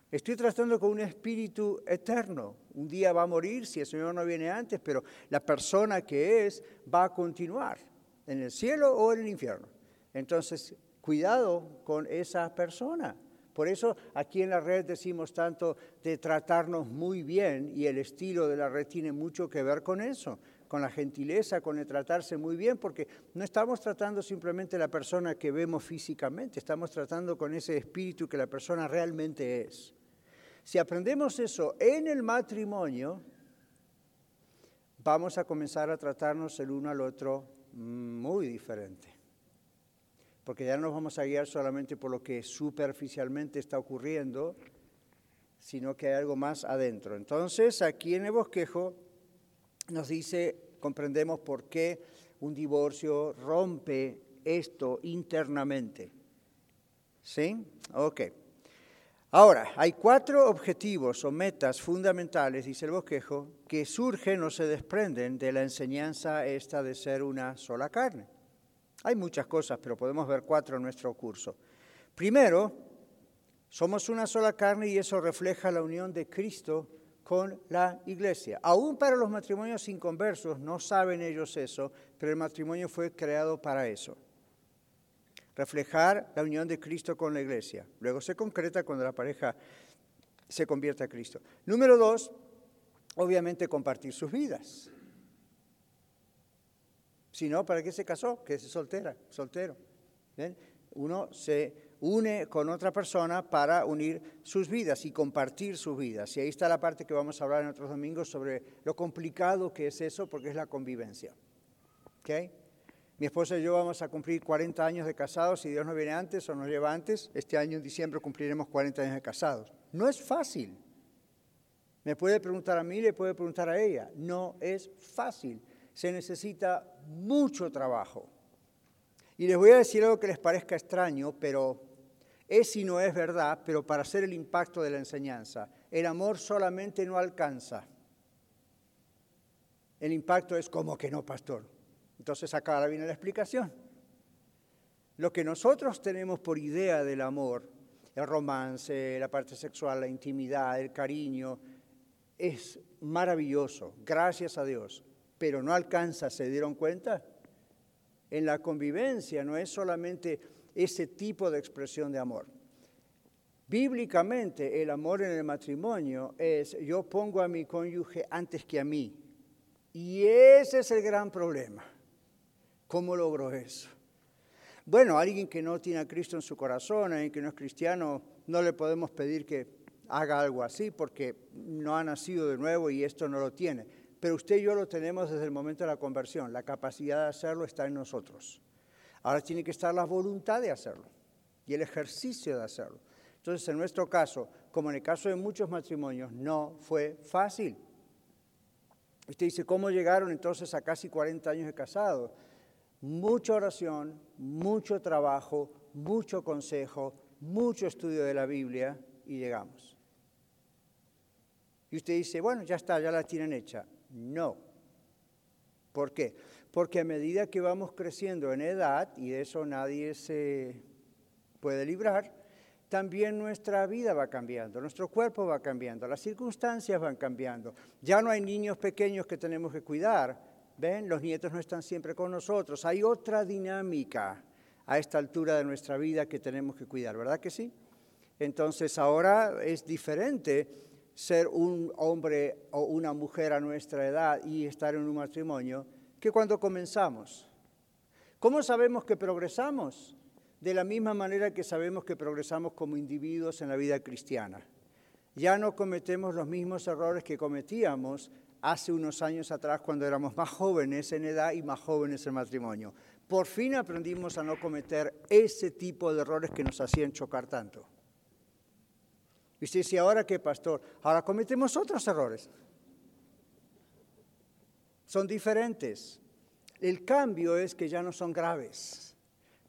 Speaker 2: Estoy tratando con un espíritu eterno. Un día va a morir si el Señor no viene antes, pero la persona que es va a continuar en el cielo o en el infierno. Entonces, cuidado con esa persona. Por eso aquí en la red decimos tanto de tratarnos muy bien y el estilo de la red tiene mucho que ver con eso con la gentileza, con el tratarse muy bien, porque no estamos tratando simplemente la persona que vemos físicamente, estamos tratando con ese espíritu que la persona realmente es. Si aprendemos eso en el matrimonio, vamos a comenzar a tratarnos el uno al otro muy diferente. Porque ya no nos vamos a guiar solamente por lo que superficialmente está ocurriendo, sino que hay algo más adentro. Entonces, aquí en el bosquejo nos dice, comprendemos por qué un divorcio rompe esto internamente. ¿Sí? Ok. Ahora, hay cuatro objetivos o metas fundamentales, dice el bosquejo, que surgen o se desprenden de la enseñanza esta de ser una sola carne. Hay muchas cosas, pero podemos ver cuatro en nuestro curso. Primero, somos una sola carne y eso refleja la unión de Cristo con la iglesia. Aún para los matrimonios inconversos, no saben ellos eso, pero el matrimonio fue creado para eso reflejar la unión de Cristo con la iglesia. Luego se concreta cuando la pareja se convierte a Cristo. Número dos, obviamente compartir sus vidas. Si no, ¿para qué se casó? Que es soltera, soltero. Uno se une con otra persona para unir sus vidas y compartir sus vidas. Y ahí está la parte que vamos a hablar en otros domingos sobre lo complicado que es eso, porque es la convivencia. ¿Okay? Mi esposa y yo vamos a cumplir 40 años de casados, si Dios nos viene antes o nos lleva antes. Este año en diciembre cumpliremos 40 años de casados. No es fácil. Me puede preguntar a mí, le puede preguntar a ella. No es fácil. Se necesita mucho trabajo. Y les voy a decir algo que les parezca extraño, pero es y no es verdad, pero para hacer el impacto de la enseñanza, el amor solamente no alcanza. El impacto es como que no, pastor. Entonces acá viene la explicación. Lo que nosotros tenemos por idea del amor, el romance, la parte sexual, la intimidad, el cariño, es maravilloso, gracias a Dios, pero no alcanza, ¿se dieron cuenta? En la convivencia no es solamente ese tipo de expresión de amor. Bíblicamente el amor en el matrimonio es yo pongo a mi cónyuge antes que a mí. Y ese es el gran problema. ¿Cómo logró eso? Bueno, alguien que no tiene a Cristo en su corazón, alguien que no es cristiano, no le podemos pedir que haga algo así porque no ha nacido de nuevo y esto no lo tiene. Pero usted y yo lo tenemos desde el momento de la conversión. La capacidad de hacerlo está en nosotros. Ahora tiene que estar la voluntad de hacerlo y el ejercicio de hacerlo. Entonces, en nuestro caso, como en el caso de muchos matrimonios, no fue fácil. Usted dice, ¿cómo llegaron entonces a casi 40 años de casado? mucha oración, mucho trabajo, mucho consejo, mucho estudio de la Biblia y llegamos. Y usted dice, bueno, ya está, ya la tienen hecha. No. ¿Por qué? Porque a medida que vamos creciendo en edad, y de eso nadie se puede librar, también nuestra vida va cambiando, nuestro cuerpo va cambiando, las circunstancias van cambiando. Ya no hay niños pequeños que tenemos que cuidar, ¿Ven? Los nietos no están siempre con nosotros. Hay otra dinámica a esta altura de nuestra vida que tenemos que cuidar, ¿verdad que sí? Entonces ahora es diferente ser un hombre o una mujer a nuestra edad y estar en un matrimonio que cuando comenzamos. ¿Cómo sabemos que progresamos? De la misma manera que sabemos que progresamos como individuos en la vida cristiana. Ya no cometemos los mismos errores que cometíamos hace unos años atrás cuando éramos más jóvenes en edad y más jóvenes en matrimonio. Por fin aprendimos a no cometer ese tipo de errores que nos hacían chocar tanto. Y usted dice, ¿ahora qué, pastor? Ahora cometemos otros errores. Son diferentes. El cambio es que ya no son graves.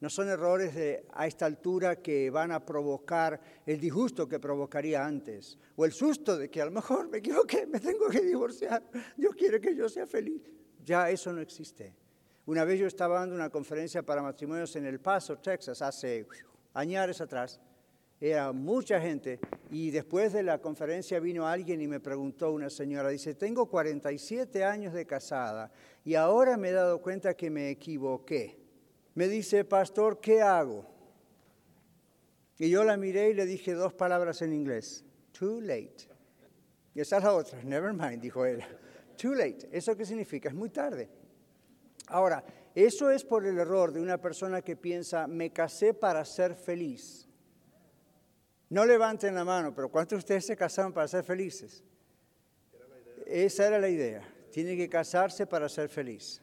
Speaker 2: No son errores a esta altura que van a provocar el disgusto que provocaría antes, o el susto de que a lo mejor me equivoqué, me tengo que divorciar, Dios quiere que yo sea feliz. Ya eso no existe. Una vez yo estaba dando una conferencia para matrimonios en El Paso, Texas, hace años atrás. Era mucha gente y después de la conferencia vino alguien y me preguntó una señora, dice, tengo 47 años de casada y ahora me he dado cuenta que me equivoqué me dice, pastor, ¿qué hago? Y yo la miré y le dije dos palabras en inglés, too late. Y esa es la otra, never mind, dijo él. Too late. ¿Eso qué significa? Es muy tarde. Ahora, eso es por el error de una persona que piensa, me casé para ser feliz. No levanten la mano, pero ¿cuántos de ustedes se casaron para ser felices? Esa era la idea. Tiene que casarse para ser feliz.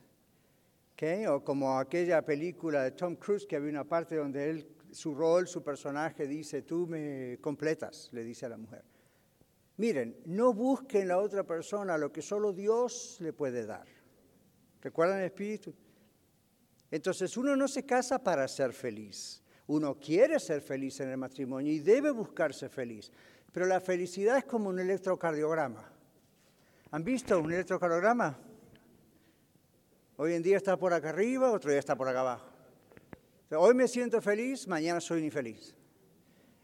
Speaker 2: O como aquella película de Tom Cruise que había una parte donde él, su rol, su personaje dice, tú me completas, le dice a la mujer. Miren, no busquen en la otra persona lo que solo Dios le puede dar. ¿Recuerdan el Espíritu? Entonces uno no se casa para ser feliz. Uno quiere ser feliz en el matrimonio y debe buscarse feliz. Pero la felicidad es como un electrocardiograma. ¿Han visto un electrocardiograma? Hoy en día está por acá arriba, otro día está por acá abajo. Hoy me siento feliz, mañana soy infeliz.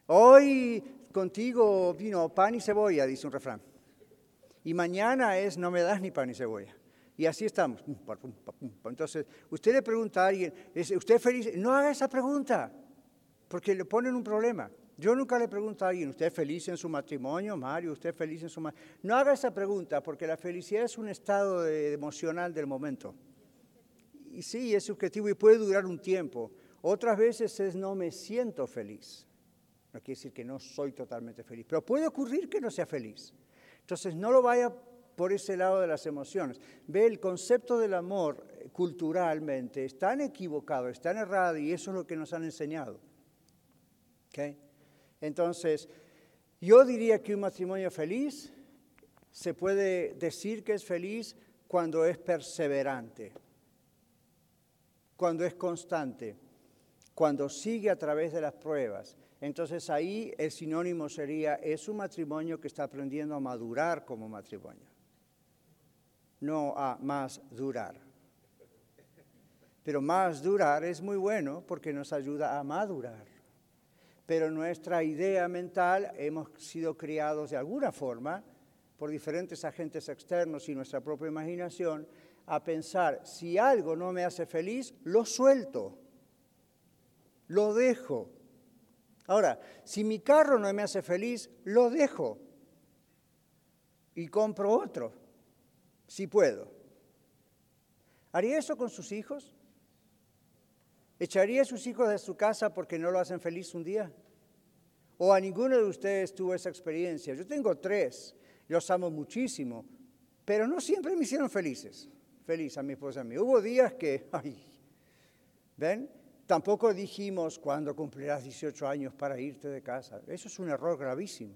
Speaker 2: Hoy contigo vino pan y cebolla, dice un refrán. Y mañana es no me das ni pan ni cebolla. Y así estamos. Entonces, usted le pregunta a alguien, ¿usted es feliz? No haga esa pregunta, porque le ponen un problema. Yo nunca le pregunto a alguien, ¿usted es feliz en su matrimonio, Mario? ¿Usted es feliz en su matrimonio? No haga esa pregunta, porque la felicidad es un estado emocional del momento. Y sí, es subjetivo y puede durar un tiempo. Otras veces es no me siento feliz. No quiere decir que no soy totalmente feliz, pero puede ocurrir que no sea feliz. Entonces, no lo vaya por ese lado de las emociones. Ve, el concepto del amor eh, culturalmente es tan equivocado, es tan errado y eso es lo que nos han enseñado. ¿Okay? Entonces, yo diría que un matrimonio feliz se puede decir que es feliz cuando es perseverante, cuando es constante, cuando sigue a través de las pruebas. Entonces ahí el sinónimo sería, es un matrimonio que está aprendiendo a madurar como matrimonio, no a más durar. Pero más durar es muy bueno porque nos ayuda a madurar. Pero nuestra idea mental hemos sido criados de alguna forma por diferentes agentes externos y nuestra propia imaginación a pensar, si algo no me hace feliz, lo suelto, lo dejo Ahora, si mi carro no me hace feliz, lo dejo y compro otro, si puedo. ¿Haría eso con sus hijos? ¿Echaría a sus hijos de su casa porque no lo hacen feliz un día? ¿O a ninguno de ustedes tuvo esa experiencia? Yo tengo tres, los amo muchísimo, pero no siempre me hicieron felices. Feliz a mi esposa y a mí. Hubo días que, ay, ¿ven? Tampoco dijimos cuando cumplirás 18 años para irte de casa. Eso es un error gravísimo.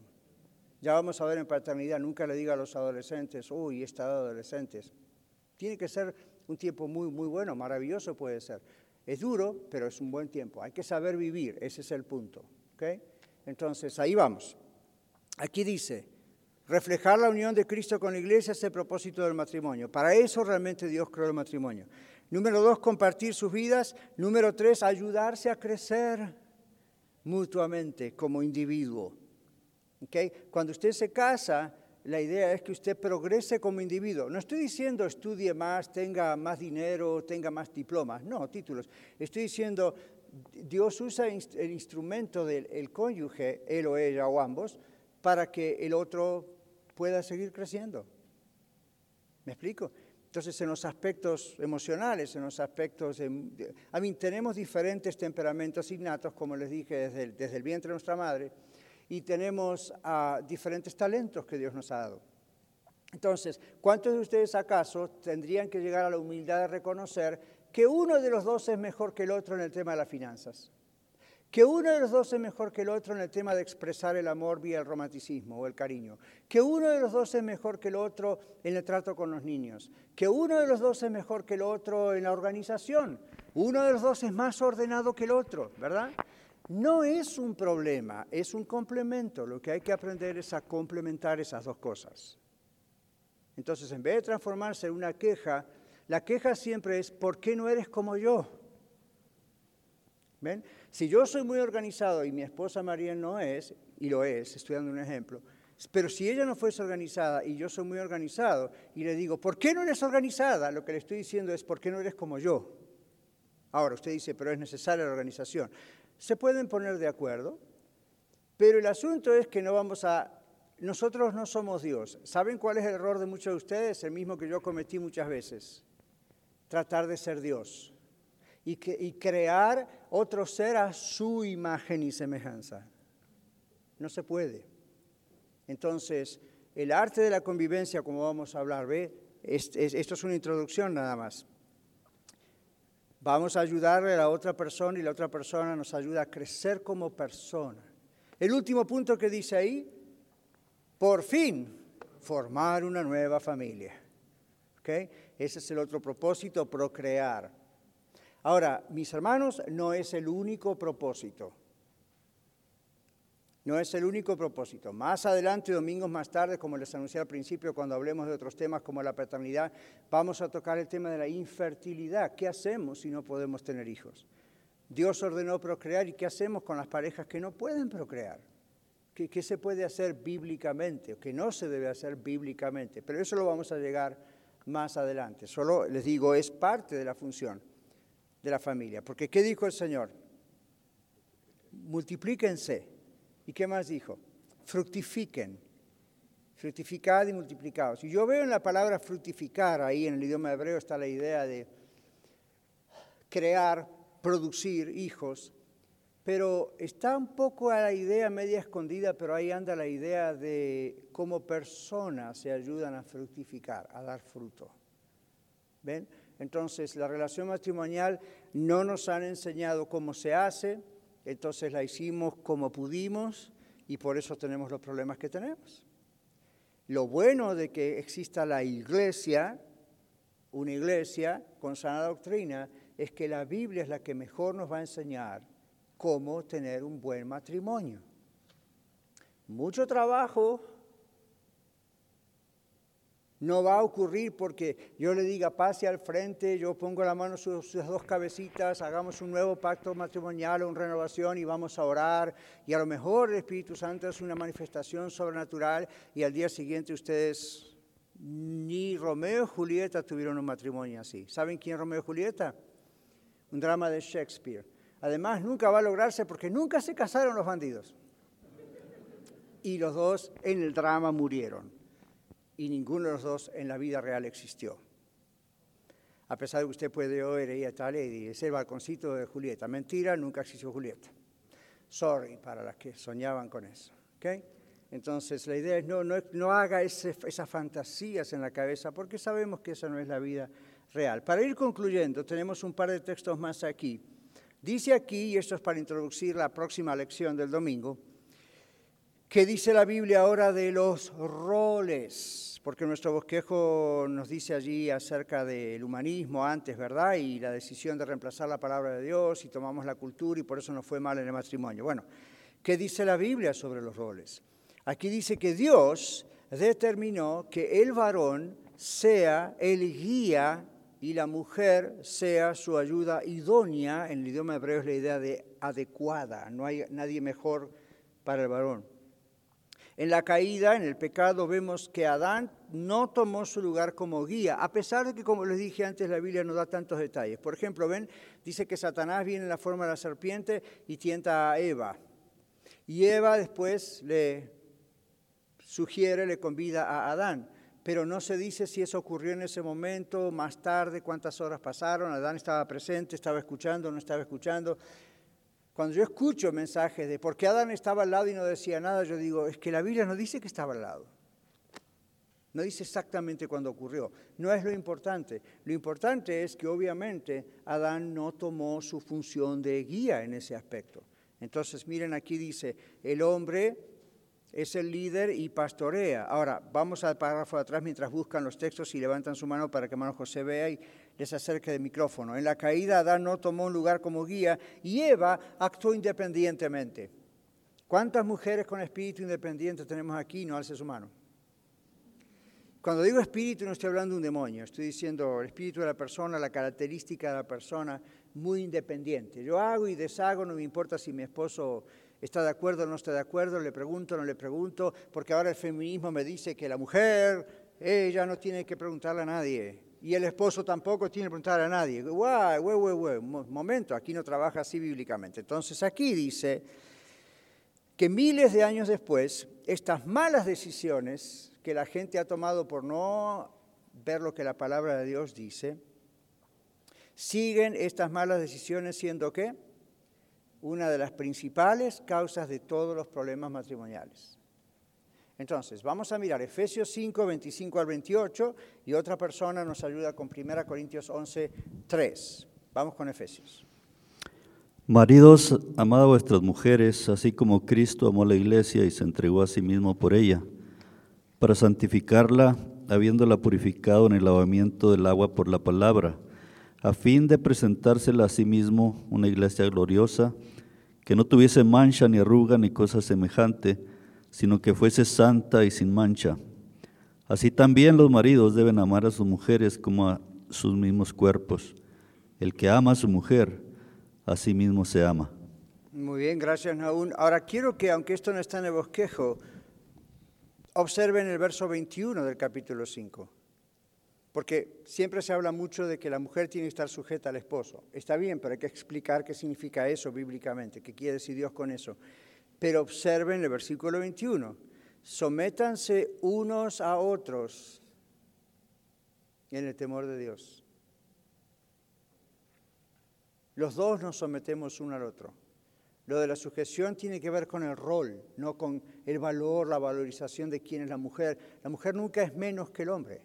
Speaker 2: Ya vamos a ver en paternidad, nunca le diga a los adolescentes, uy, he estado adolescentes. Tiene que ser un tiempo muy, muy bueno, maravilloso puede ser. Es duro, pero es un buen tiempo. Hay que saber vivir, ese es el punto. ¿okay? Entonces, ahí vamos. Aquí dice, reflejar la unión de Cristo con la iglesia es el propósito del matrimonio. Para eso realmente Dios creó el matrimonio. Número dos, compartir sus vidas. Número tres, ayudarse a crecer mutuamente como individuo. ¿Okay? Cuando usted se casa, la idea es que usted progrese como individuo. No estoy diciendo estudie más, tenga más dinero, tenga más diplomas, no, títulos. Estoy diciendo, Dios usa el instrumento del cónyuge, él o ella o ambos, para que el otro pueda seguir creciendo. ¿Me explico? Entonces, en los aspectos emocionales, en los aspectos... De, a mí, tenemos diferentes temperamentos innatos, como les dije, desde desde el vientre de nuestra madre, y tenemos uh, diferentes talentos que Dios nos ha dado. Entonces, ¿cuántos de ustedes acaso tendrían que llegar a la humildad de reconocer que uno de los dos es mejor que el otro en el tema de las finanzas? que uno de los dos es mejor que el otro en el tema de expresar el amor vía el romanticismo o el cariño, que uno de los dos es mejor que el otro en el trato con los niños, que uno de los dos es mejor que el otro en la organización, uno de los dos es más ordenado que el otro, ¿verdad? No es un problema, es un complemento. Lo que hay que aprender es a complementar esas dos cosas. Entonces, en vez de transformarse en una queja, la queja siempre es, ¿por qué no eres como yo? ¿Ven? Si yo soy muy organizado y mi esposa María no es, y lo es, estoy dando un ejemplo, pero si ella no fuese organizada y yo soy muy organizado y le digo, ¿por qué no eres organizada? Lo que le estoy diciendo es, ¿por qué no eres como yo? Ahora, usted dice, pero es necesaria la organización. Se pueden poner de acuerdo, pero el asunto es que no vamos a... Nosotros no somos Dios. ¿Saben cuál es el error de muchos de ustedes? El mismo que yo cometí muchas veces. Tratar de ser Dios y, crear otro ser a su imagen y semejanza. No se puede. Entonces, el arte de la convivencia, como vamos a hablar, ¿ve? esto es una introducción nada más. Vamos a ayudarle a la otra persona y la otra persona nos ayuda a crecer como persona. El último punto que dice ahí, por fin, formar una nueva familia. ¿Okay? Ese es el otro propósito, procrear. Ahora, mis hermanos, no es el único propósito. No es el único propósito. Más adelante, domingos más tarde, como les anuncié al principio, cuando hablemos de otros temas como la paternidad, vamos a tocar el tema de la infertilidad. ¿Qué hacemos si no podemos tener hijos? Dios ordenó procrear y ¿qué hacemos con las parejas que no pueden procrear? ¿Qué, se puede hacer bíblicamente o qué no se debe hacer bíblicamente? Pero eso lo vamos a llegar más adelante. Solo les digo, es parte de la función de la familia. Porque ¿qué dijo el Señor? Multiplíquense ¿Y qué más dijo? Fructifiquen. Fructificad y multiplicados. Y yo veo en la palabra fructificar, ahí en el idioma hebreo está la idea de crear, producir hijos, pero está un poco a la idea media escondida, pero ahí anda la idea de cómo personas se ayudan a fructificar, a dar fruto. ¿Ven? Entonces, la relación matrimonial no nos han enseñado cómo se hace, entonces la hicimos como pudimos y por eso tenemos los problemas que tenemos. Lo bueno de que exista la iglesia, una iglesia con sana doctrina, es que la Biblia es la que mejor nos va a enseñar cómo tener un buen matrimonio. Mucho trabajo, no va a ocurrir porque yo le diga pase al frente, yo pongo la mano sobre sus dos cabecitas, hagamos un nuevo pacto matrimonial o una renovación y vamos a orar. Y a lo mejor el Espíritu Santo es una manifestación sobrenatural y al día siguiente ustedes, ni Romeo y Julieta tuvieron un matrimonio así. ¿Saben quién es Romeo y Julieta? Un drama de Shakespeare. Además, nunca va a lograrse porque nunca se casaron los bandidos. Y los dos en el drama murieron y ninguno de los dos en la vida real existió. A pesar de que usted puede oír ahí a tal y es el balconcito de Julieta. Mentira, nunca existió Julieta. Sorry para las que soñaban con eso. ¿okay? Entonces la idea es no, no haga esas fantasías en la cabeza porque sabemos que esa no es la vida real. Para ir concluyendo, tenemos un par de textos más aquí. Dice aquí, y esto es para introducir la próxima lección del domingo, ¿qué dice la Biblia ahora de los roles? porque nuestro bosquejo nos dice allí acerca del humanismo antes, ¿verdad? Y la decisión de reemplazar la palabra de Dios y tomamos la cultura y por eso nos fue mal en el matrimonio. Bueno, ¿qué dice la Biblia sobre los roles? Aquí dice que Dios determinó que el varón sea el guía y la mujer sea su ayuda idónea. En el idioma hebreo es la idea de adecuada, no hay nadie mejor para el varón. En la caída, en el pecado, vemos que Adán no tomó su lugar como guía, a pesar de que, como les dije antes, la Biblia no da tantos detalles. Por ejemplo, ven, dice que Satanás viene en la forma de la serpiente y tienta a Eva. Y Eva después le sugiere, le convida a Adán. Pero no se dice si eso ocurrió en ese momento, más tarde, cuántas horas pasaron, Adán estaba presente, estaba escuchando, no estaba escuchando. Cuando yo escucho mensajes de por qué Adán estaba al lado y no decía nada, yo digo, es que la Biblia no dice que estaba al lado. No dice exactamente cuándo ocurrió. No es lo importante. Lo importante es que obviamente Adán no tomó su función de guía en ese aspecto. Entonces, miren, aquí dice, el hombre es el líder y pastorea. Ahora, vamos al párrafo de atrás mientras buscan los textos y levantan su mano para que hermano José vea y les acerque del micrófono. En la caída Adán no tomó un lugar como guía y Eva actuó independientemente. ¿Cuántas mujeres con espíritu independiente tenemos aquí? No alce su mano. Cuando digo espíritu no estoy hablando de un demonio, estoy diciendo el espíritu de la persona, la característica de la persona muy independiente. Yo hago y deshago, no me importa si mi esposo está de acuerdo o no está de acuerdo, le pregunto o no le pregunto, porque ahora el feminismo me dice que la mujer, ella no tiene que preguntarle a nadie. Y el esposo tampoco tiene que preguntar a nadie. Güey, güey, güey. Momento, aquí no trabaja así bíblicamente. Entonces aquí dice que miles de años después, estas malas decisiones que la gente ha tomado por no ver lo que la palabra de Dios dice, siguen estas malas decisiones siendo qué? Una de las principales causas de todos los problemas matrimoniales. Entonces, vamos a mirar Efesios 5, 25 al 28 y otra persona nos ayuda con 1 Corintios 11, 3. Vamos con Efesios.
Speaker 6: Maridos, amad a vuestras mujeres, así como Cristo amó la iglesia y se entregó a sí mismo por ella, para santificarla, habiéndola purificado en el lavamiento del agua por la palabra, a fin de presentársela a sí mismo una iglesia gloriosa, que no tuviese mancha ni arruga ni cosa semejante, sino que fuese santa y sin mancha. Así también los maridos deben amar a sus mujeres como a sus mismos cuerpos. El que ama a su mujer, a sí mismo se ama.
Speaker 2: Muy bien, gracias Naún. Ahora quiero que, aunque esto no está en el bosquejo, observen el verso 21 del capítulo 5. Porque siempre se habla mucho de que la mujer tiene que estar sujeta al esposo. Está bien, pero hay que explicar qué significa eso bíblicamente, qué quiere decir Dios con eso. Pero observen el versículo 21. Sométanse unos a otros en el temor de Dios. Los dos nos sometemos uno al otro. Lo de la sujeción tiene que ver con el rol, no con el valor, la valorización de quién es la mujer. La mujer nunca es menos que el hombre.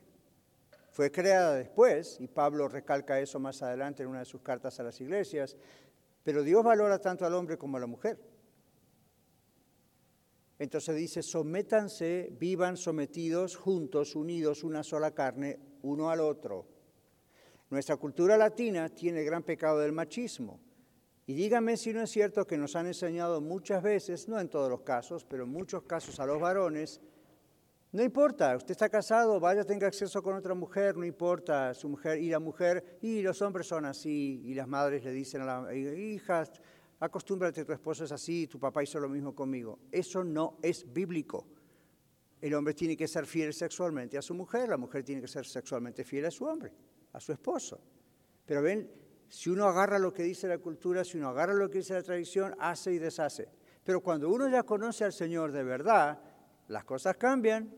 Speaker 2: Fue creada después, y Pablo recalca eso más adelante en una de sus cartas a las iglesias, pero Dios valora tanto al hombre como a la mujer. Entonces dice, sométanse, vivan sometidos, juntos, unidos, una sola carne, uno al otro. Nuestra cultura latina tiene el gran pecado del machismo. Y dígame si no es cierto que nos han enseñado muchas veces, no en todos los casos, pero en muchos casos a los varones, no importa, usted está casado, vaya, tenga acceso con otra mujer, no importa, su mujer y la mujer, y los hombres son así, y las madres le dicen a las hijas, acostúmbrate, tu esposo es así, tu papá hizo lo mismo conmigo. Eso no es bíblico. El hombre tiene que ser fiel sexualmente a su mujer, la mujer tiene que ser sexualmente fiel a su hombre, a su esposo. Pero ven, si uno agarra lo que dice la cultura, si uno agarra lo que dice la tradición, hace y deshace. Pero cuando uno ya conoce al Señor de verdad, las cosas cambian.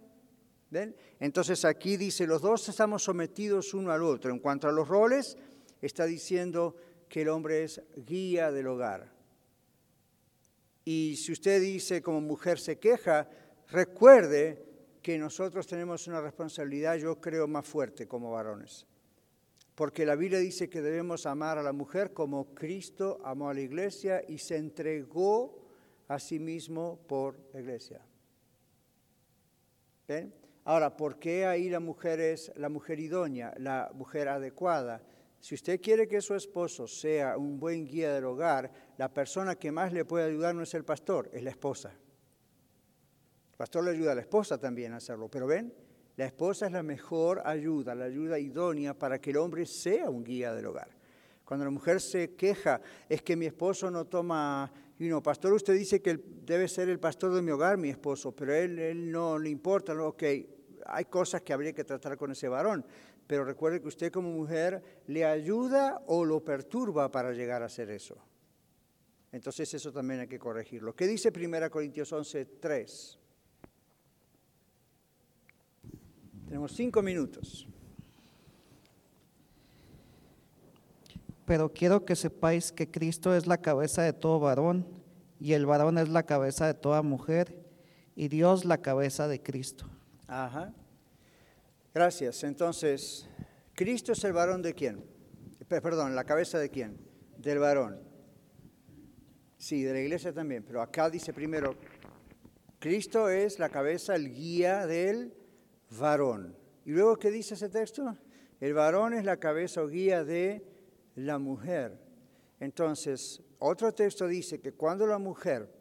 Speaker 2: Entonces aquí dice, los dos estamos sometidos uno al otro. En cuanto a los roles, está diciendo que el hombre es guía del hogar. Y si usted dice como mujer se queja, recuerde que nosotros tenemos una responsabilidad, yo creo, más fuerte como varones. Porque la Biblia dice que debemos amar a la mujer como Cristo amó a la iglesia y se entregó a sí mismo por la iglesia. ¿Ven? Ahora, ¿por qué ahí la mujer es la mujer idónea, la mujer adecuada? Si usted quiere que su esposo sea un buen guía del hogar, la persona que más le puede ayudar no es el pastor, es la esposa. El pastor le ayuda a la esposa también a hacerlo, pero ven, la esposa es la mejor ayuda, la ayuda idónea para que el hombre sea un guía del hogar. Cuando la mujer se queja, es que mi esposo no toma, y no, pastor, usted dice que debe ser el pastor de mi hogar, mi esposo, pero él, él no le importa, ok, hay cosas que habría que tratar con ese varón, pero recuerde que usted como mujer le ayuda o lo perturba para llegar a hacer eso. Entonces eso también hay que corregirlo. ¿Qué dice 1 Corintios 11, 3? Tenemos cinco minutos.
Speaker 4: Pero quiero que sepáis que Cristo es la cabeza de todo varón, y el varón es la cabeza de toda mujer, y Dios la cabeza de Cristo.
Speaker 2: Ajá. Gracias. Entonces, ¿Cristo es el varón de quién? Perdón, ¿la cabeza de quién? Del varón. Sí, de la iglesia también, pero acá dice primero, Cristo es la cabeza, el guía del varón. ¿Y luego qué dice ese texto? El varón es la cabeza o guía de la mujer. Entonces, otro texto dice que cuando la mujer,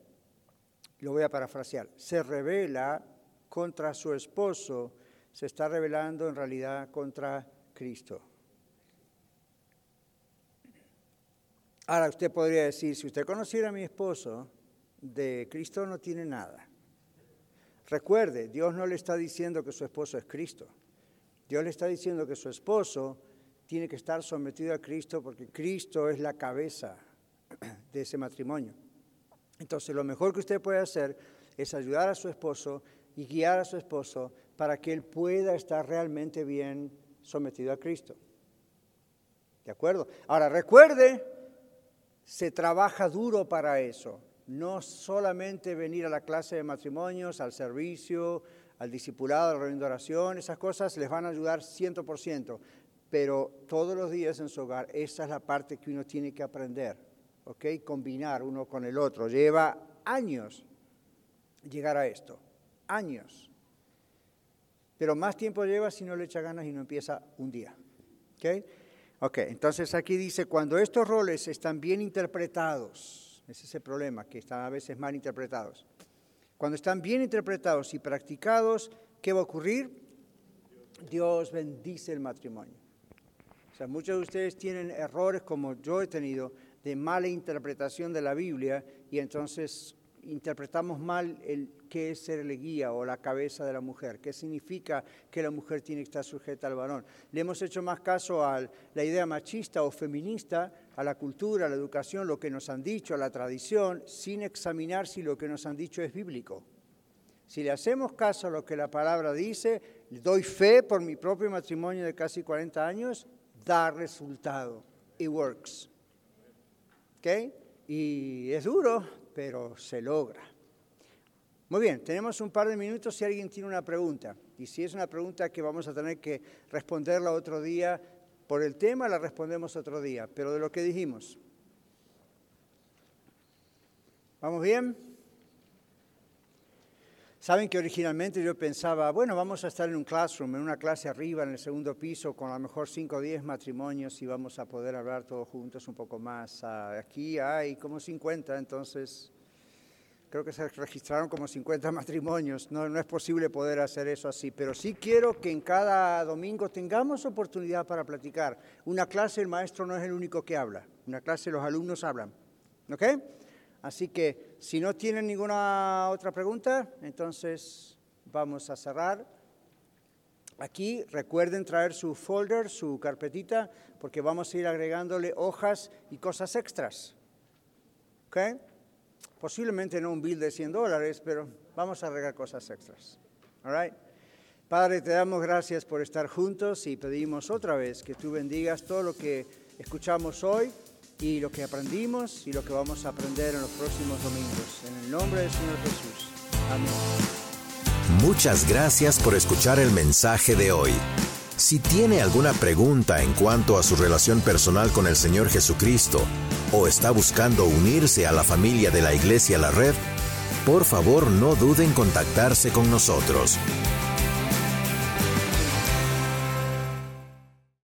Speaker 2: lo voy a parafrasear, se revela contra su esposo, se está rebelando en realidad contra Cristo. Ahora usted podría decir, si usted conociera a mi esposo, de Cristo no tiene nada. Recuerde, Dios no le está diciendo que su esposo es Cristo. Dios le está diciendo que su esposo tiene que estar sometido a Cristo porque Cristo es la cabeza de ese matrimonio. Entonces, lo mejor que usted puede hacer es ayudar a su esposo y guiar a su esposo para que él pueda estar realmente bien sometido a Cristo. ¿De acuerdo? Ahora, recuerde, se trabaja duro para eso. No solamente venir a la clase de matrimonios, al servicio, al discipulado, al reunión de oración, esas cosas les van a ayudar 100%, pero todos los días en su hogar, esa es la parte que uno tiene que aprender, ¿ok? Combinar uno con el otro. Lleva años llegar a esto años. Pero más tiempo lleva si no le echa ganas y no empieza un día. ¿Ok? Ok, entonces aquí dice, cuando estos roles están bien interpretados, ese es el problema, que están a veces mal interpretados. Cuando están bien interpretados y practicados, ¿qué va a ocurrir? Dios bendice el matrimonio. O sea, muchos de ustedes tienen errores como yo he tenido de mala interpretación de la Biblia y entonces interpretamos mal el qué es ser el guía o la cabeza de la mujer, qué significa que la mujer tiene que estar sujeta al varón. Le hemos hecho más caso a la idea machista o feminista, a la cultura, a la educación, lo que nos han dicho, a la tradición, sin examinar si lo que nos han dicho es bíblico. Si le hacemos caso a lo que la palabra dice, doy fe por mi propio matrimonio de casi 40 años, da resultado. It works. ¿Ok? Y es duro, pero se logra. Muy bien, tenemos un par de minutos si alguien tiene una pregunta. Y si es una pregunta que vamos a tener que responderla otro día por el tema, la respondemos otro día. Pero de lo que dijimos. ¿Vamos bien? Saben que originalmente yo pensaba, bueno, vamos a estar en un classroom, en una clase arriba, en el segundo piso, con a lo mejor 5 o 10 matrimonios y vamos a poder hablar todos juntos un poco más. Aquí hay como 50, entonces creo que se registraron como 50 matrimonios. No, no es posible poder hacer eso así, pero sí quiero que en cada domingo tengamos oportunidad para platicar. Una clase el maestro no es el único que habla, una clase los alumnos hablan. ¿Ok? Así que si no tienen ninguna otra pregunta, entonces vamos a cerrar. Aquí recuerden traer su folder, su carpetita, porque vamos a ir agregándole hojas y cosas extras. ¿Ok? Posiblemente no un bill de 100 dólares, pero vamos a agregar cosas extras. All right? Padre, te damos gracias por estar juntos y pedimos otra vez que tú bendigas todo lo que escuchamos hoy y lo que aprendimos y lo que vamos a aprender en los próximos domingos. En el nombre del Señor Jesús. Amén.
Speaker 1: Muchas gracias por escuchar el mensaje de hoy. Si tiene alguna pregunta en cuanto a su relación personal con el Señor Jesucristo o está buscando unirse a la familia de la Iglesia La Red, por favor no duden en contactarse con nosotros.